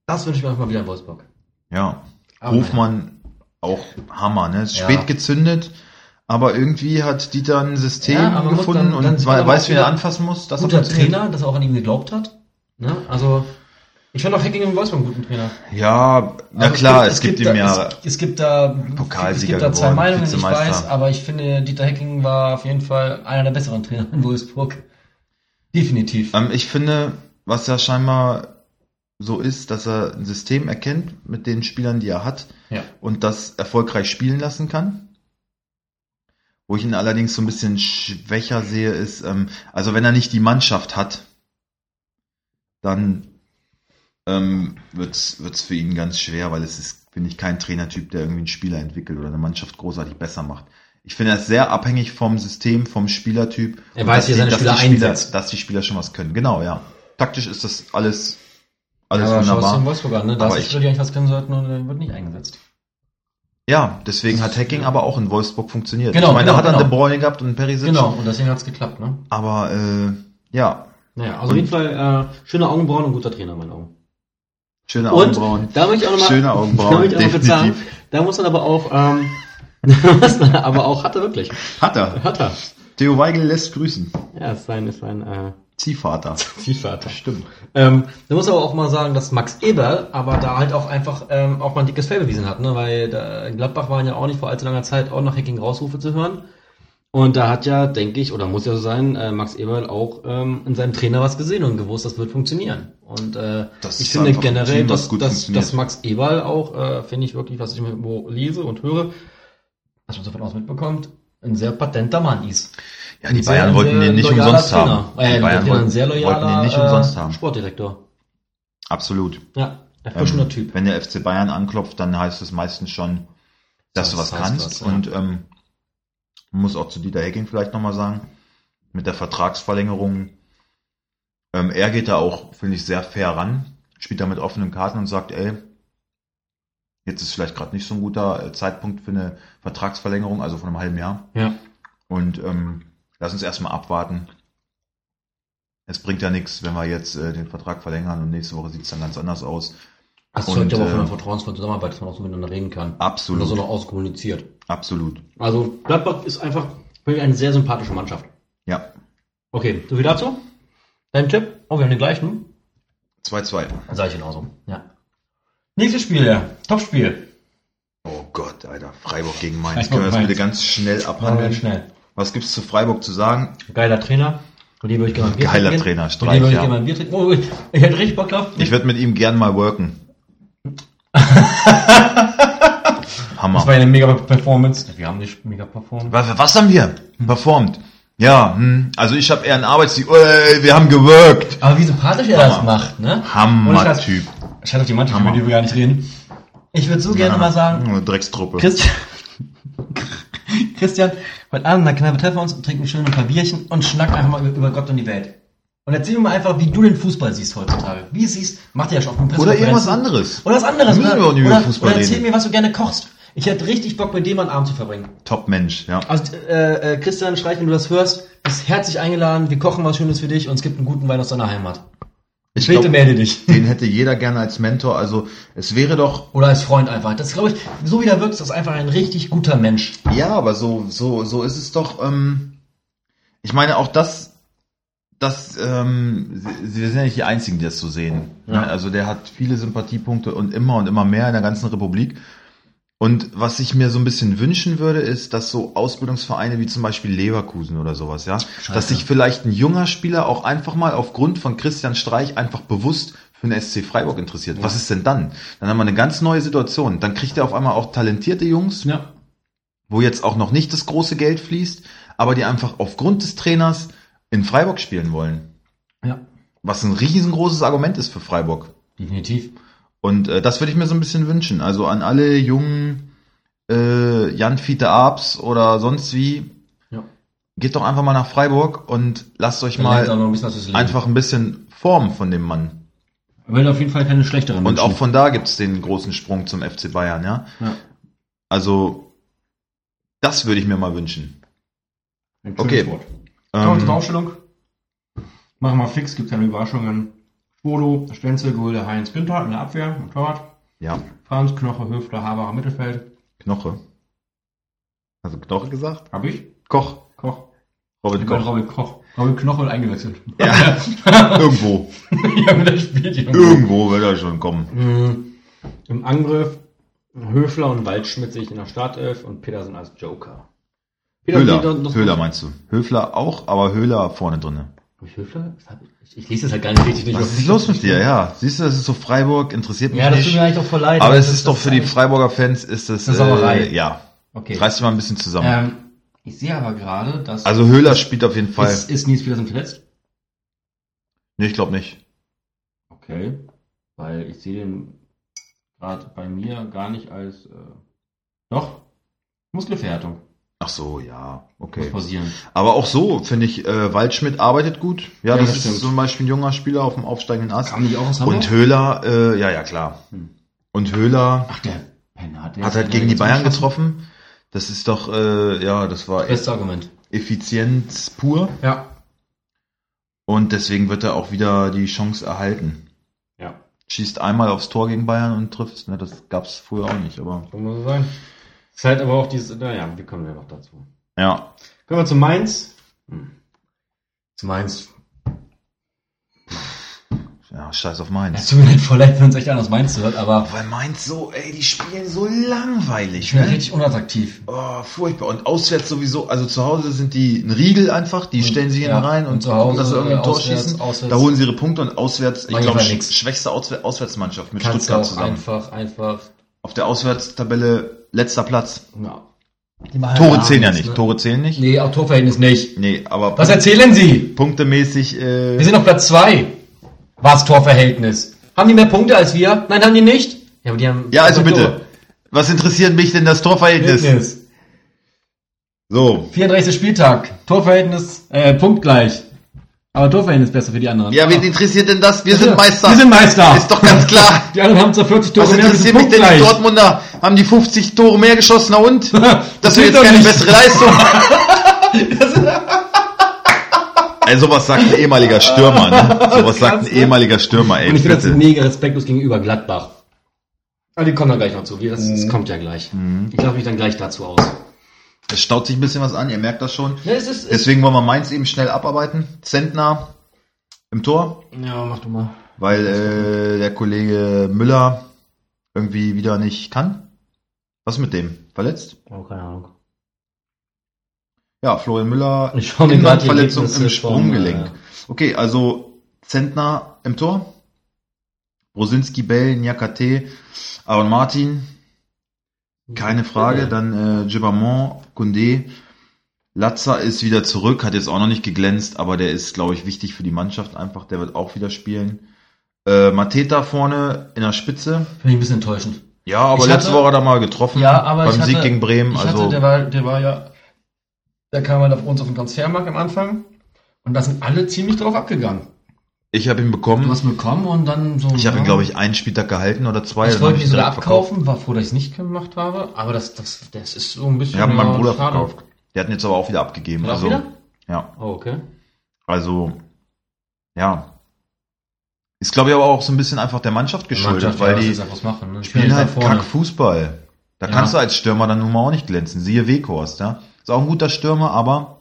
das wünsche ich mir auch mal wieder in Wolfsburg. Ja. Aber Hofmann auch Hammer, ne? Ist Ja. Spät gezündet, aber irgendwie hat Dieter ein System Ja, gefunden dann- dann und weiß, wie er anfassen muss. dass er Guter. Trainer, dass er auch an ihn geglaubt hat. Ne? Also, ich fand auch Hacking in Wolfsburg einen guten Trainer. Ja, na Also klar, es gibt, ihm da, ja. Es, es gibt da, Pokalsieger es gibt da zwei geworden, Meinungen, ich weiß, aber ich finde, Dieter Hecking war auf jeden Fall einer der besseren Trainer in Wolfsburg. Definitiv. Ähm, ich finde, was ja scheinbar so ist, dass er ein System erkennt mit den Spielern, die er hat Ja. und das erfolgreich spielen lassen kann. Wo ich ihn allerdings so ein bisschen schwächer sehe, ist, ähm, also wenn er nicht die Mannschaft hat, dann ähm, wird's wird's für ihn ganz schwer, weil es ist, finde ich, kein Trainertyp, der irgendwie einen Spieler entwickelt oder eine Mannschaft großartig besser macht. Ich finde, er ist sehr abhängig vom System, vom Spielertyp. Er weiß, dass wie die- seine dass Spieler die Spieler, einsetzt. dass die Spieler schon was können. Genau, ja. Taktisch ist das alles, alles aber schau es dir in. Wolfsburg an, ne? Da Aber ist eigentlich was können sollten und wird nicht eingesetzt. Ja, deswegen hat Hacking aber auch in Wolfsburg funktioniert. Genau, ich meine, da genau, hat er genau. De Bruyne gehabt und Perisic. Genau, und deswegen hat's geklappt, ne? Aber äh, ja, Naja, also auf jeden Fall äh, schöne Augenbrauen und guter Trainer in meinen Augen. schöne Und Augenbrauen. da möchte ich auch nochmal, Schöne da Augenbrauen, möchte ich auch noch bezahlen. definitiv. Da muss man aber auch, ähm, aber auch, hat er wirklich. Hat er. Hat er. Theo Weigel lässt grüßen. Ja, ist sein, ist sein, äh, Ziehvater. Zielvater. Stimmt. Ähm, da muss aber auch mal sagen, dass Max Eberl aber da halt auch einfach ähm, auch mal ein dickes Fell bewiesen hat, ne? weil da, in Gladbach waren ja auch nicht vor allzu langer Zeit auch nach Hacking Rausrufe zu hören. Und da hat ja, denke ich, oder muss ja so sein, äh, Max Eberl auch ähm, in seinem Trainer was gesehen und gewusst, das wird funktionieren. Und äh, Das ich finde generell, Team, dass, gut dass, dass Max Eberl auch, äh, finde ich wirklich, was ich lese und höre, was man so von außen mitbekommt, ein sehr patenter Mann ist. Ja, die sehr- Bayern wollten den nicht umsonst Trainer. haben. Äh, Die Bayern wollten, sehr loyaler wollten den nicht umsonst äh, haben. Sportdirektor. Absolut. Ja, erfrischender Ähm, Typ. Wenn der FC Bayern anklopft, dann heißt es meistens schon, dass du Das was heißt kannst. was, ja. Und ähm, muss auch zu Dieter Hecking vielleicht nochmal sagen, mit der Vertragsverlängerung, ähm, er geht da auch, finde ich, sehr fair ran, spielt da mit offenen Karten und sagt, ey, jetzt ist vielleicht gerade nicht so ein guter äh, Zeitpunkt für eine Vertragsverlängerung, also von einem halben Jahr. Ja. Und ähm, lass uns erstmal abwarten. Es bringt ja nichts, wenn wir jetzt äh, den Vertrag verlängern und nächste Woche sieht es dann ganz anders aus. Das Und, zeugt ja aber von einer vertrauensvollen Zusammenarbeit, dass man auch so miteinander reden kann. Absolut. Oder so noch auskommuniziert. Absolut. Also Gladbach ist einfach wirklich eine sehr sympathische Mannschaft. Ja. Okay, so viel dazu. Dein Tipp? Oh, wir haben den gleichen. 2-2. Dann sage ich genauso. Ja. Nächstes Spiel, ja. Topspiel. Oh Gott, Alter. Freiburg gegen Mainz. Freiburg, Können wir das bitte ganz schnell abhandeln? schnell. Was gibt's zu Freiburg zu sagen? Geiler Trainer. Mit dem würde ich gerne mal Bier Geiler trinken. Trainer, Streich, würde ich ja. Bier trinken. Oh, ich, hätte richtig Bock drauf. Ich würde mit ihm gern mal worken. das Hammer. war eine mega Performance. Wir haben nicht mega performt. Was, was haben wir? Performt. Ja, hm. also ich habe eher einen Arbeitstitel. Ey, wir haben geworkt. Aber wie sympathisch er das macht, ne? Und Hammer-Typ. ich Scheiß auf die Mannschaft, über die wir gar nicht reden. Ich würde so gerne Ja, mal sagen, Dreckstruppe. Christian, Christian, heute Abend in der Kneipe treffen wir uns und trinken schön ein paar Bierchen und schnacken einfach mal über, Gott und die Welt. Und erzähl mir mal einfach, wie du den Fußball siehst heutzutage. Wie es siehst, macht ihr ja schon auf den Oder irgendwas anderes. Oder was anderes. Müssen wir auch nicht über oder, Fußball oder erzähl reden. mir, was du gerne kochst. Ich hätte richtig Bock, mit dem einen Abend zu verbringen. Top Mensch, ja. Also, äh, äh, Christian Streich, wenn du das hörst, bist herzlich eingeladen. Wir kochen was Schönes für dich und es gibt einen guten Wein aus deiner Heimat. Ich Bitte glaub, melde dich. den hätte jeder gerne als Mentor. Also es wäre doch Oder als Freund einfach. Das glaube ich, so wie der wirkt, ist das einfach ein richtig guter Mensch. Ja, aber so, so, so ist es doch. Ähm, ich meine, auch das, das, ähm, sie- wir sind ja nicht die Einzigen, die das so sehen. Ja. Ne? Also der hat viele Sympathiepunkte und immer und immer mehr in der ganzen Republik. Und was ich mir so ein bisschen wünschen würde, ist, dass so Ausbildungsvereine wie zum Beispiel Leverkusen oder sowas, ja, dass sich vielleicht ein junger Spieler auch einfach mal aufgrund von Christian Streich einfach bewusst für den SC Freiburg interessiert. Was ist denn dann? Dann haben wir eine ganz neue Situation. Dann kriegt er auf einmal auch talentierte Jungs, Ja. wo jetzt auch noch nicht das große Geld fließt, aber die einfach aufgrund des Trainers in Freiburg spielen wollen. Ja. Was ein riesengroßes Argument ist für Freiburg. Definitiv. Und äh, das würde ich mir so ein bisschen wünschen. Also an alle jungen äh, Jan Fiete Abs oder sonst wie, Ja. geht doch einfach mal nach Freiburg und lasst euch mal ein bisschen einfach ein bisschen formen von dem Mann. Er will auf jeden Fall keine schlechteren Und Menschen. auch von da gibt's den großen Sprung zum FC Bayern, ja. Ja. Also, das würde ich mir mal wünschen. Ein Okay. Wort. Kommen wir zur Ähm, Aufstellung. Machen wir fix, gibt keine Überraschungen. Schwodo, Stenzel, Gulde, Heinz, Günther in der Abwehr, Torwart. ja, Franz, Knoche, Höfler, Haberer, Mittelfeld. Knoche. Also Knoche gesagt? Hab ich? Koch. Koch. Robin Koch. Robin Koch. Robin Knoche eingewechselt. Ja, irgendwo. ja, mit der spielt irgendwo. Irgendwo wird er schon kommen. Mhm. Im Angriff Höfler und Waldschmidt sehe ich in der Startelf und Petersen als Joker. Höhler. das- das- Höhler meinst du? Höfler auch, aber Höhler vorne drinne. Ich ich? Ich, lese das halt gar nicht richtig. Was ist los mit dir? Ja, siehst du, das ist so Freiburg, interessiert mich Ja, das tut nicht. mir eigentlich auch voll leid. aber es Das- ist doch das für die Freiburger Fans ist es Eine Sauerei. Äh, ja. Okay. Reiß dich mal ein bisschen zusammen. Ähm, ich sehe aber gerade, dass... also Höhler spielt auf jeden Fall. ist, ist Nils Petersen verletzt? nee, ich glaube nicht. Okay. Weil ich sehe den gerade bei mir gar nicht als... Äh, doch. Muskelverhärtung. Ach so, ja, okay. Aber auch so finde ich, äh, Waldschmidt arbeitet gut. Ja, Ja, das, das ist stimmt. zum Beispiel ein junger Spieler auf dem aufsteigenden Ast. Kam nicht auch aus Hamburg? Und Höhler, äh, ja, ja, klar. Hm. Und Höhler Ach, der Penner hat... der hat ist halt gegen die Bayern geschossen. getroffen. Das ist doch, äh, ja, das war Beste Argument. Effizienz pur. Ja. Und deswegen wird er auch wieder die Chance erhalten. Ja. Schießt einmal aufs Tor gegen Bayern und trifft. Ne, das gab's früher auch nicht, aber So muss es sein. Ist halt aber auch dieses, naja, wir kommen ja noch dazu. ja. Kommen wir zu Mainz. Hm. Zu Mainz. Ja, scheiß auf Es Mainz. tut mir leid, voll leid, wenn uns echt anders Mainz hört, aber Weil Mainz so, ey, die spielen so langweilig. ich bin Ne? richtig unattraktiv. Oh, furchtbar. Und auswärts sowieso, also zu Hause sind die ein Riegel einfach, die stellen sich ja, hinten rein und, und zu Hause, dass sie irgendwie ein äh, Tor auswärts- schießen. auswärts- da holen sie ihre Punkte und auswärts, ich glaube, schwächste Auswär Auswärtsmannschaft mit Kannst Stuttgart zusammen. einfach, einfach, Auf der Auswärtstabelle letzter Platz. ja. Tore zählen ja nicht. Tore zählen nicht. Nee, auch Torverhältnis nicht. Nee, aber Was erzählen Sie? punktemäßig, äh, Wir sind auf Platz zwei. Was Torverhältnis? Haben die mehr Punkte als wir? Nein, haben die nicht? Ja, aber die haben. ja, also bitte. Tore. Was interessiert mich denn das Torverhältnis? Verhältnis. So. 34. Spieltag. Torverhältnis, äh, punktgleich. Aber Torverhältnis besser für die anderen. Ja, wen interessiert denn das? Wir sind Ja, Meister. Wir sind Meister. Ist doch ganz klar. Die anderen haben zwar 40 Tore Was mehr, wir sind interessiert mich denn die. Dortmunder? Haben die 50 Tore mehr geschossen, na und? Das ist jetzt doch keine nicht. bessere Leistung. Ey, sowas sagt ein ehemaliger Stürmer, ne? Sowas sagt ein ehemaliger Stürmer, ey, Und ich finde das mega respektlos gegenüber Gladbach. Aber die kommen dann gleich noch zu. Wie, Das, Mhm. das kommt ja gleich. Ich lasse mich dann gleich dazu aus. Es staut sich ein bisschen was an, ihr merkt das schon. Ja, es ist, Deswegen wollen wir Mainz eben schnell abarbeiten. Zentner im Tor, ja mach du mal. weil äh, der Kollege Müller irgendwie wieder nicht kann. Was ist mit dem? Verletzt? Oh, keine Ahnung. Ja, Florian Müller, Innenbandverletzung im Sprunggelenk. äh, Okay, also Zentner im Tor. Brosinski, Bell, Nyakate, Aaron Martin, keine Frage. Dann äh, Gibamon, Koundé. Latza ist wieder zurück, hat jetzt auch noch nicht geglänzt, aber der ist, glaube ich, wichtig für die Mannschaft einfach. Der wird auch wieder spielen. Äh, Mateta vorne in der Spitze. Finde ich ein bisschen enttäuschend. Ja, aber Ich letzte hatte- Woche hat er mal getroffen. Ja, aber beim hatte, Sieg gegen Bremen. Also hatte, der war, der war ja, der kam halt auf uns auf den Transfermarkt am Anfang. Und da sind alle ziemlich drauf abgegangen. Ich habe ihn Du bekommen. hast ihn bekommen und dann so. Ich habe ihn, glaube ich, einen Spieltag gehalten oder zwei. Ich wollte ihn sogar verkauft. abkaufen, war froh, dass ich es nicht gemacht habe, aber das, das, das ist so ein bisschen. Ich habe meinen Bruder schade. verkauft. Der hat ihn jetzt aber auch wieder abgegeben. Also, wieder? ja. Oh, okay. Also, ja. Ist, glaube ich, aber auch so ein bisschen einfach der Mannschaft geschuldet, Mannschaft, weil ja, die machen. Ne? spielen halt da vorne. kack Fußball. Da Ja. kannst du als Stürmer dann nun mal auch nicht glänzen. Siehe Weghorst, ja. Ist auch ein guter Stürmer, aber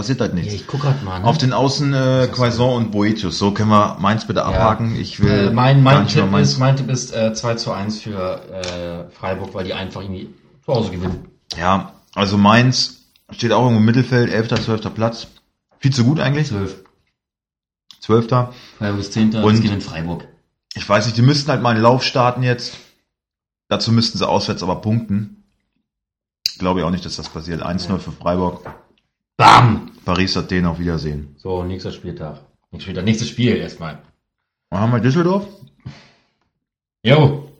passiert halt Ja, nichts. ich guck halt mal. Ne? Auf den Außen äh, Quaison und Boetius. So können wir Mainz bitte abhaken. Ich will äh, mein, mein, Tipp Mainz- ist, mein Tipp ist äh, 2 zu 1 für äh, Freiburg, weil die einfach irgendwie zu Hause gewinnen. Ja, also Mainz steht auch im Mittelfeld, 11., 12. Platz. Viel zu gut eigentlich. 12. 12. Freiburg ist 10. Und- gegen Freiburg. Ich weiß nicht, die müssten halt mal einen Lauf starten jetzt. Dazu müssten sie auswärts aber punkten. Glaube ich auch nicht, dass das passiert. 1-0 für Freiburg. Bam! Paris Athen auf Wiedersehen. So, nächster Spieltag. Nächstes Spieltag, nächstes Spiel erstmal. Dann haben wir Düsseldorf. Jo.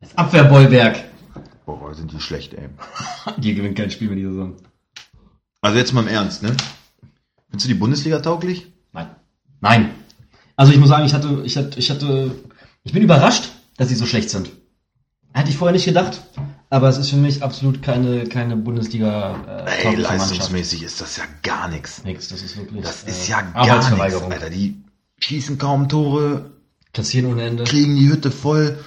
Das Abwehrbollwerk. Boah, sind die schlecht, ey. Die gewinnt kein Spiel mehr die Saison. Also jetzt mal im Ernst, ne? Findest du die Bundesliga tauglich? Nein. Nein. Also ich muss sagen, ich hatte, ich hatte, ich hatte, ich bin überrascht, dass sie so schlecht sind. Hätte ich vorher nicht gedacht. Aber es ist für mich absolut keine, keine Bundesliga äh, Ey, leistungsmäßig ist das ja gar nichts. Nix, das ist wirklich. Das äh, ist ja gar nichts. Alter. Die schießen kaum Tore, Kassieren ohne Ende. kriegen die Hütte voll.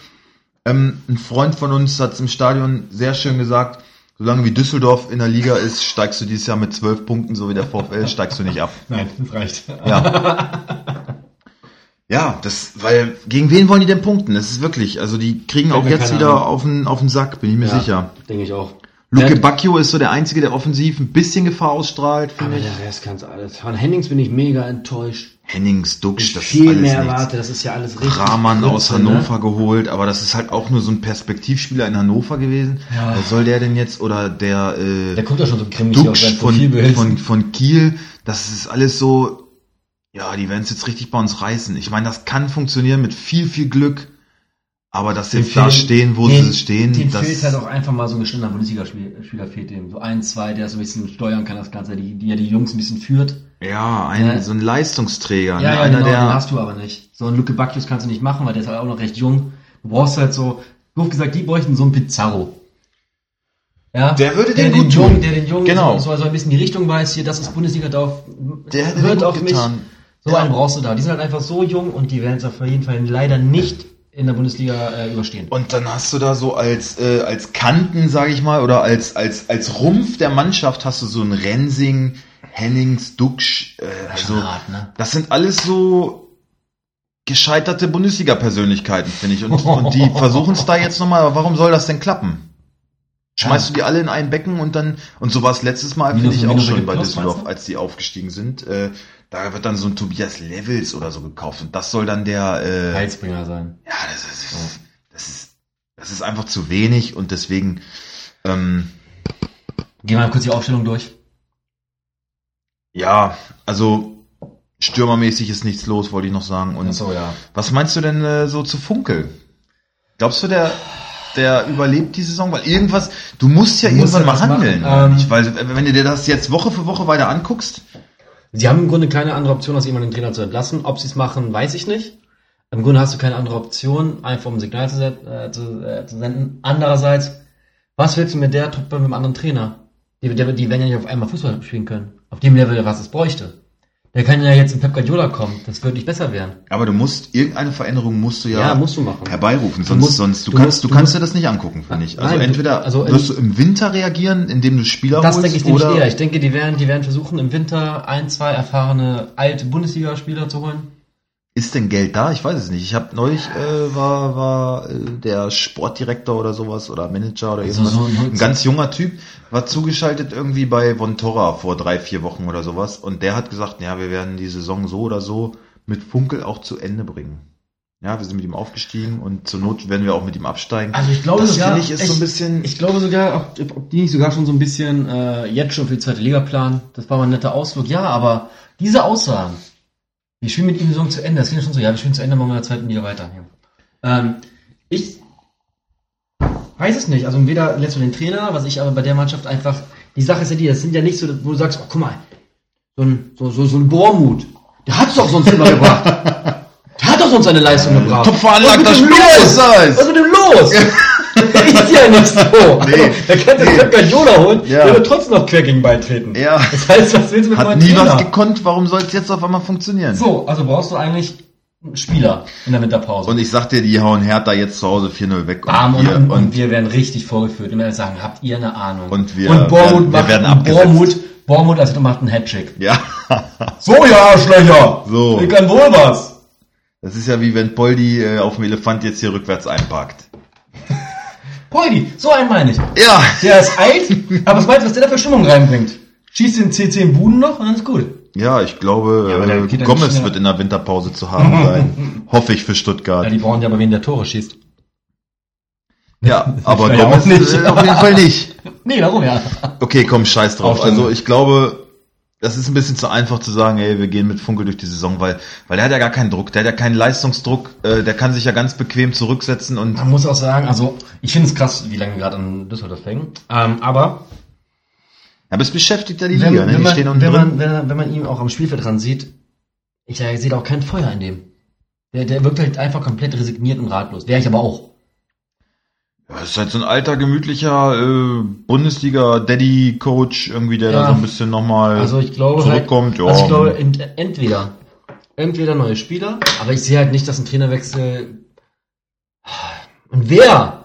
Ähm, ein Freund von uns hat im Stadion sehr schön gesagt, solange wie Düsseldorf in der Liga ist, steigst du dieses Jahr mit zwölf Punkten, so wie der VfL, steigst du nicht ab. Nein, das reicht. Ja. Ja, das, weil, gegen wen wollen die denn punkten? Das ist wirklich, also die kriegen auch jetzt wieder Ahnung. auf den, auf den Sack, bin ich mir Ja, sicher. Denke ich auch. Luke Bacchio ist so der Einzige, der offensiv ein bisschen Gefahr ausstrahlt, finde ich. der Rest kann's alles. Von Hennings bin ich mega enttäuscht. Hennings, Duxch, das ist viel alles mehr nichts. erwartet, das ist ja alles richtig. Rahman aus ne? Hannover geholt, aber das ist halt auch nur so ein Perspektivspieler in Hannover gewesen. Ja. Wer soll der denn jetzt, oder der, äh, Der kommt ja schon so auf Duxch von, von, von Kiel, das ist alles so, ja, die werden es jetzt richtig bei uns reißen. Ich meine, das kann funktionieren mit viel, viel Glück, aber dass sie da stehen, wo dem- sie stehen, Dem das, fehlt halt auch einfach mal so ein gestandener Bundesligaspieler fehlt dem. So ein, zwei, der so ein bisschen steuern kann das Ganze, die, die ja die Jungs ein bisschen führt. ja, ein, Ja. so ein Leistungsträger, ne? Ja, ja, einer, genau, den der, hast du aber nicht. So ein Luke Bacchus kannst du nicht machen, weil der ist halt auch noch recht jung. Du brauchst halt so, doof gesagt, die bräuchten so einen Pizarro. Ja, Der würde der den den. Jungen, der den Jungen Genau. so, so ein bisschen die Richtung weiß, hier, das ist Bundesliga, darauf Der hört den auf gut mich. So einen brauchst du da. Die sind halt einfach so jung und die werden es auf jeden Fall leider nicht in der Bundesliga äh, überstehen. Und dann hast du da so als äh, als Kanten, sage ich mal, oder als als als Rumpf der Mannschaft hast du so einen Rensing, Hennings, Duxch, äh, also hart, ne? das sind alles so gescheiterte Bundesliga-Persönlichkeiten, finde ich. Und, und die versuchen es da jetzt nochmal, aber warum soll das denn klappen? Schmeißt du die alle in ein Becken und dann, und so war es letztes Mal, finde ich auch schon bei Düsseldorf, als die aufgestiegen sind. Äh, da wird dann so ein Tobias Levels oder so gekauft und das soll dann der, äh, Heilsbringer sein. ja, das ist, das ist, das ist einfach zu wenig und deswegen, ähm, Gehen wir mal kurz die Aufstellung durch. ja, also stürmermäßig ist nichts los, wollte ich noch sagen. Und Achso, ja. was meinst du denn äh, so zu Funkel? Glaubst du, der, der überlebt die Saison? Weil irgendwas, du musst ja Du musst irgendwann mal handeln. Ähm, ich, wenn du dir das jetzt Woche für Woche weiter anguckst, Sie haben im Grunde keine andere Option, als jemanden den Trainer zu entlassen. Ob sie es machen, weiß ich nicht. Im Grunde hast du keine andere Option, einfach um ein Signal zu, äh, zu, äh, zu senden. Andererseits, was willst du mit der Truppe mit einem anderen Trainer? Die, die, die werden ja nicht auf einmal Fußball spielen können. Auf dem Level, was es bräuchte. Der kann ja jetzt in Pep Guardiola kommen. Das wird nicht besser werden. aber du musst, irgendeine Veränderung musst du ja, Ja, musst du machen. herbeirufen, sonst, musst- sonst, du, du kannst, musst- du du kannst dir das nicht angucken, finde ich. Also Nein, du- entweder also wirst du im Winter reagieren, indem du Spieler Das holst, denke ich oder eher. Ich denke, die werden, die werden versuchen, im Winter ein, zwei erfahrene alte Bundesligaspieler zu holen. Ist denn Geld da? Ich weiß es nicht. Ich habe neulich äh, war war äh, der Sportdirektor oder sowas oder Manager oder So- irgendwas, so ein- ein ganz junger Typ, war zugeschaltet irgendwie bei Vontora vor drei vier Wochen oder sowas und der hat gesagt, ja, wir werden die Saison so oder so mit Funkel auch zu Ende bringen. Ja, wir sind mit ihm aufgestiegen und zur Not werden wir auch mit ihm absteigen. Also ich glaube das sogar, ich ist so ein bisschen. Ich glaube sogar, ob, ob die nicht sogar schon so ein bisschen äh, jetzt schon für die zweite Liga planen. Das war mal ein netter Ausflug. Ja, aber diese Aussagen, wir spielen mit ihm die Saison zu Ende, das klingt ja schon so, ja, wir spielen zu Ende, machen wir in der zweiten Liga weiter. Ja. Ähm, ich weiß es nicht. Also weder lässt du den Trainer, was ich aber bei der Mannschaft einfach, die Sache ist ja die, das sind ja nicht so, wo du sagst, oh, guck mal, so ein, so, so, so ein Bohrmut, der hat's doch sonst immer gebracht. Der hat doch sonst seine Leistung gebracht. top veranlagter Spieler los? ist das. Was ist mit dem los? Das ist ja nicht so. Nee. da kannst du nee. Pep Guardiola holen, Ja. der wird trotzdem noch quer gegen beitreten. Ja. Das heißt, was willst du mit Hat nie Trainer? was gekonnt, warum soll es jetzt auf einmal funktionieren? So, also brauchst du eigentlich Spieler in der Winterpause. Und ich sag dir, die hauen Hertha jetzt zu Hause 4-0 weg. Bam, und, wir- und, und wir werden richtig vorgeführt. Und wir werden sagen, habt ihr eine Ahnung? Und wir und Bormut werden- wir werden und abgesetzt. Bormut, Bormut als macht einen Hattrick. ja. So, ihr Arschlöcher! So. Ich kann wohl was! Das ist ja wie wenn Poldi äh, auf dem Elefant jetzt hier rückwärts einparkt. Poldi, so einen meine ich. Ja. Der ist alt, aber was meinst du, was der da für Stimmung reinbringt? Schießt den C10 Buden noch und dann ist gut. Ja, ich glaube, Ja, äh, Gomez wird in der Winterpause zu haben sein. Hoffe ich für Stuttgart. Ja, die brauchen ja aber wen der Tore schießt. Ja, aber Gomez nicht. äh, auf jeden Fall nicht. Nee, darum ja. Okay, komm, scheiß drauf. Aufstellung. Also ich glaube, das ist ein bisschen zu einfach zu sagen, ey, wir gehen mit Funkel durch die Saison, weil, weil der hat ja gar keinen Druck, der hat ja keinen Leistungsdruck, äh, der kann sich ja ganz bequem zurücksetzen und Man muss auch sagen, also ich finde es krass, wie lange wir gerade an Düsseldorf hängen. Ähm, aber aber es beschäftigt ja die wenn, Liga, ne? wenn, Die man, stehen unten wenn, man, wenn, man- wenn man ihn auch am Spielfeld dran sieht, ich äh, sehe da auch kein Feuer in dem. Der, der wirkt halt einfach komplett resigniert und ratlos. Wäre ich aber auch. Das ist halt so ein alter, gemütlicher äh, Bundesliga-Daddy-Coach, irgendwie, der da Ja. so ein bisschen nochmal Also ich glaube zurückkommt. Halt, ja. also ich glaube ent, entweder entweder neue Spieler, aber ich sehe halt nicht, dass ein Trainerwechsel. Und wer?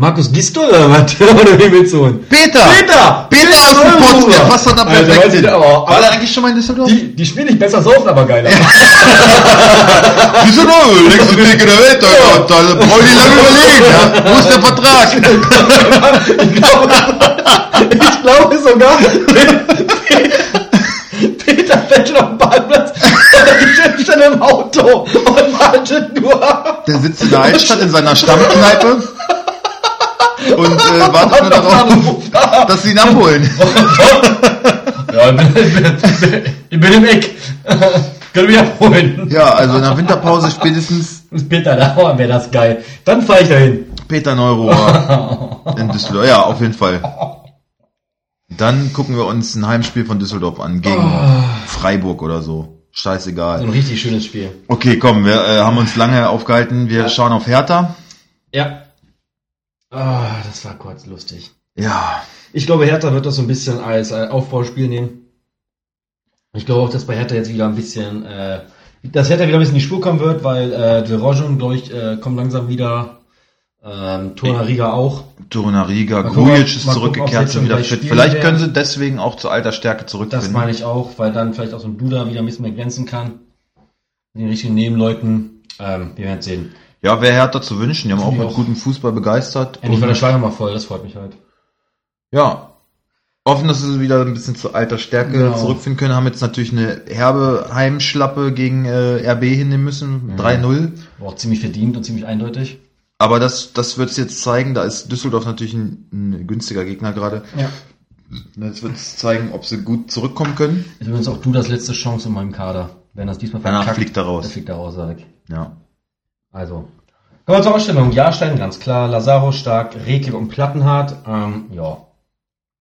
Markus Gistol oder was? oder wie willst du holen? Peter! Peter! Peter aus dem! Pott, der passt doch da Alter, perfekt weiß ich hin. aber- War der eigentlich schon mal in Düsseldorf? Die, die spielen nicht besser, saufen aber geiler. Düsseldorf, längste Weg in der Welt, Alter. Da brauche ich nicht lange überlegen, ja. Wo ist der Vertrag? ich, glaube, ich glaube sogar, Peter fährt schon auf dem Parkplatz, der steht schon im Auto und wartet nur. Der sitzt in der Altstadt in seiner Stammkneipe und äh, wartet nur darauf, dass sie ihn abholen. Ja, ich bin im Eck. Können wir abholen. Ja, also in der Winterpause spätestens Peter, da wäre das geil. Dann fahre ich dahin. Peter Neurohr in Düsseldorf. Ja, auf jeden Fall. Dann gucken wir uns ein Heimspiel von Düsseldorf an gegen Freiburg oder so. So Scheißegal. ein richtig schönes Spiel. Okay, komm, wir äh, haben uns lange aufgehalten. Wir schauen auf Hertha. Ja. Ah, das war kurz lustig. Ja, Ich glaube, Hertha wird das so ein bisschen als äh, Aufbauspiel nehmen. Ich glaube auch, dass bei Hertha jetzt wieder ein bisschen, äh, dass Hertha wieder ein bisschen in die Spur kommen wird, weil äh, De Rojon, glaube ich, äh, kommt langsam wieder. Ähm, Tornariga auch. Torunariga, Mal gucken, Grujic ist zurückgekehrt, schon wieder fit. Vielleicht werden. können sie deswegen auch zu alter Stärke Das zurückfinden. meine ich auch, weil dann vielleicht auch so ein Duda wieder ein bisschen mehr glänzen kann. Mit den richtigen Nebenleuten. Ähm, wir werden sehen. Ja, wäre Hertha zu wünschen. Die haben auch mit gutem Fußball begeistert. Endlich war der Schleimer mal voll, das freut mich halt. Ja. Hoffen, dass sie wieder ein bisschen zu alter Stärke Genau. zurückfinden können. Haben jetzt natürlich eine herbe Heimschlappe gegen äh, RB hinnehmen müssen. 3-0. War auch ziemlich verdient und ziemlich eindeutig. Aber das, das wird es jetzt zeigen. Da ist Düsseldorf natürlich ein, ein günstiger Gegner gerade. Ja. Jetzt wird es zeigen, ob sie gut zurückkommen können. Ist übrigens auch du das letzte Chance in meinem Kader. Wenn das diesmal Danach verkackt, fliegt er raus. Das fliegt er raus, sag ich. Ja. Also. Kommen wir zur Ausstellung. Jahrstein, ganz klar. Lazaro stark, Reke und Plattenhardt. Ähm, ja.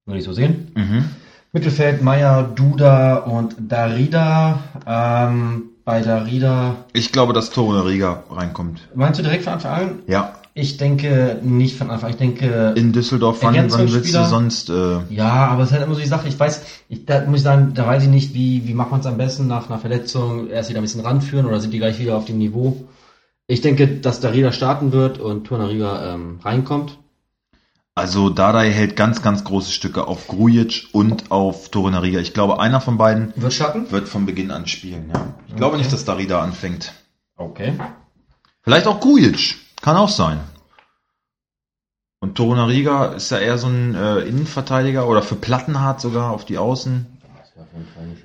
Würde ich so sehen. Mhm. Mittelfeld, Meier, Duda und Darida. Ähm, bei Darida. Ich glaube, dass Torunariga reinkommt. Meinst du direkt von Anfang an? Ja. Ich denke nicht von Anfang. Ich denke. In Düsseldorf, wann, wann willst du sonst... Äh, Ja, aber es ist halt immer so die Sache, ich weiß, ich, da muss ich sagen, da weiß ich nicht, wie, wie macht man es am besten nach einer Verletzung, erst wieder ein bisschen ranführen oder sind die gleich wieder auf dem Niveau? Ich denke, dass Darida starten wird und Tornariga ähm, reinkommt. Also Dardai hält ganz, ganz große Stücke auf Grujic und auf Torunariga. Ich glaube, einer von beiden Wird starten? wird von Beginn an spielen. Ja. Ich glaube Okay. nicht, dass Darida anfängt. Okay. Vielleicht auch Grujic. Kann auch sein. Und Torunariga ist ja eher so ein äh, Innenverteidiger oder für Plattenhardt sogar auf die Außen.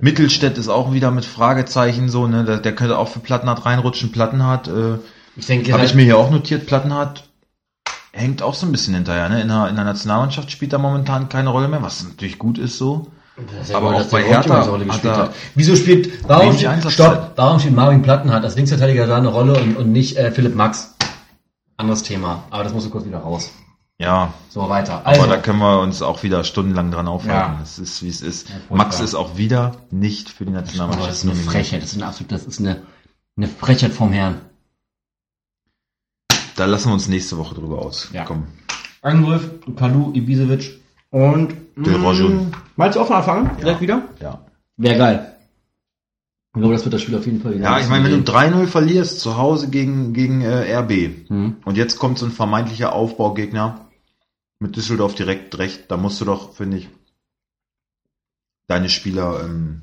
Mittelstädt ist auch wieder mit Fragezeichen so, ne? Der, der könnte auch für Plattenhardt reinrutschen. Plattenhardt, äh, Ich denke, habe ich mir hier auch notiert, Plattenhardt hängt auch so ein bisschen hinterher, ne? In der, in der Nationalmannschaft spielt er momentan keine Rolle mehr, was natürlich gut ist so. Ja aber auch bei Hertha so hat er. Wieso spielt, warum, stopp, warum spielt Marvin Plattenhardt als Linksverteidiger da eine Rolle und, und nicht äh, Philipp Max? Anderes Thema, aber das musst du kurz wieder raus. Ja, So, weiter. aber Also, da können wir uns auch wieder stundenlang dran aufhalten. Ja. Es ist, wie es ist. Ja. Max ist auch wieder nicht für die aber das Nationalmannschaft ist eine. Frechheit, das ist eine absolut, das ist eine, eine Frechheit vom Herrn. Da lassen wir uns nächste Woche drüber aus. Ja. Komm. Angriff, Kalu, Ibisevic und Del Rojo. Meinst du auch von Anfang an? Direkt wieder? Ja. Wäre geil. Ich glaube, das wird das Spiel auf jeden Fall. Ja, ich meine, wenn du 3-0 verlierst zu Hause gegen, gegen äh, RB Hm. und jetzt kommt so ein vermeintlicher Aufbaugegner mit Düsseldorf direkt recht, da musst du doch, finde ich, deine Spieler, ähm,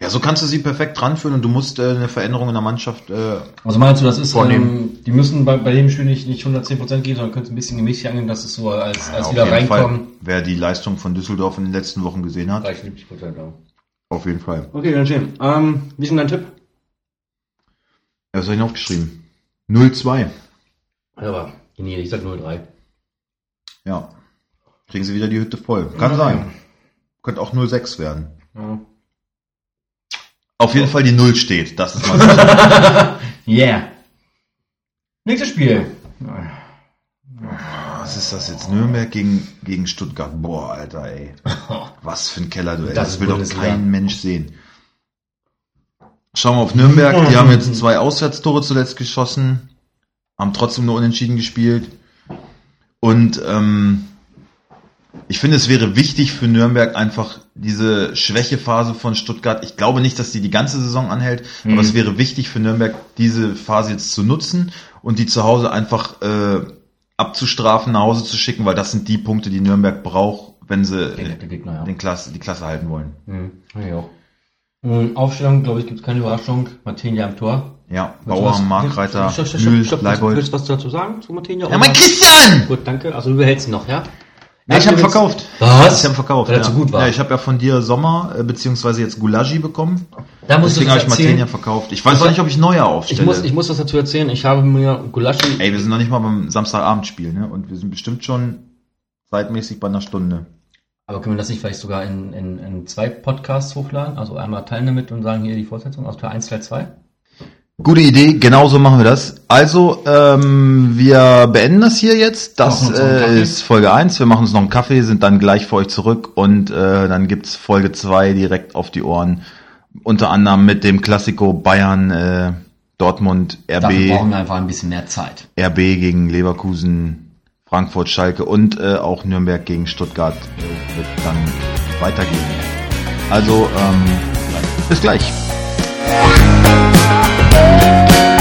ja, so kannst du sie perfekt ranführen und du musst äh, eine Veränderung in der Mannschaft, äh, Also meinst du, das ist, Vornehmen. ähm, die müssen bei, bei dem Spiel nicht, nicht 110% gehen, sondern können es ein bisschen gemächlich angehen, dass es so als, als auf wieder jeden Fall, reinkommen. wer die Leistung von Düsseldorf in den letzten Wochen gesehen hat, 30, 70% auch. Auf jeden Fall. Okay, dann schön. Ähm, wie ist denn dein Tipp? Ja, was habe ich noch geschrieben? 0-2. Ja, aber, nee, ich sag 0-3. Ja. Kriegen sie wieder die Hütte voll. Kann Ja. sein. Könnte auch 0-6 werden. Ja. Auf jeden Fall die Null steht. Das ist mal yeah. Nächstes Spiel. Was ist das jetzt? Nürnberg gegen, gegen Stuttgart. Boah, Alter, ey. Was für ein Kellerduell. Das Das, will doch kein Mensch sehen. Schauen wir auf Nürnberg. Die haben jetzt zwei Auswärtstore zuletzt geschossen. Haben trotzdem nur unentschieden gespielt. Und ähm, ich finde, es wäre wichtig für Nürnberg einfach diese Schwächephase von Stuttgart. Ich glaube nicht, dass die die ganze Saison anhält, Mhm. aber es wäre wichtig für Nürnberg, diese Phase jetzt zu nutzen und die zu Hause einfach äh, abzustrafen, nach Hause zu schicken, weil das sind die Punkte, die Nürnberg braucht, wenn sie der Gegner, ja. den Klasse, die Klasse halten wollen. Mhm. Ja, auch. Ähm, Aufstellung, glaube ich, gibt es keine Überraschung. Martinia am Tor. Ja, Willst Bauer, Markreiter, Mühl. Leibold. Willst du was dazu sagen zu Martinia? Ja, mein Christian! Gut, danke. Also du behältst ihn noch, ja? Ja, ich habe verkauft. Was? Ich habe verkauft. Weil ja. zu gut war. Ja, ich habe ja von dir Sommer äh, beziehungsweise jetzt Gulagi bekommen. Da muss Deswegen ich habe ich Martinia verkauft. Ich weiß auch nicht, ob ich neuer aufstelle. Ich muss, ich muss was dazu erzählen. Ich habe mir Gulaschi. Ey, wir sind noch nicht mal beim Samstagabendspiel, ne? Und wir sind bestimmt schon zeitmäßig bei einer Stunde. Aber können wir das nicht vielleicht sogar in, in, in zwei Podcasts hochladen? Also einmal teilen damit und sagen hier die Fortsetzung aus Teil 1, Teil 2? Gute Idee, genauso machen wir das. Also, ähm, wir beenden das hier jetzt. Das äh, ist Folge 1. Wir machen uns noch einen Kaffee, sind dann gleich für euch zurück und äh, dann gibt's Folge 2 direkt auf die Ohren. Unter anderem mit dem Klassiko Bayern, äh, Dortmund, Dafür RB, brauchen wir einfach ein bisschen mehr Zeit. RB gegen Leverkusen, Frankfurt, Schalke und äh, auch Nürnberg gegen Stuttgart äh, wird dann weitergehen. Also, ähm, bis gleich. Thank you.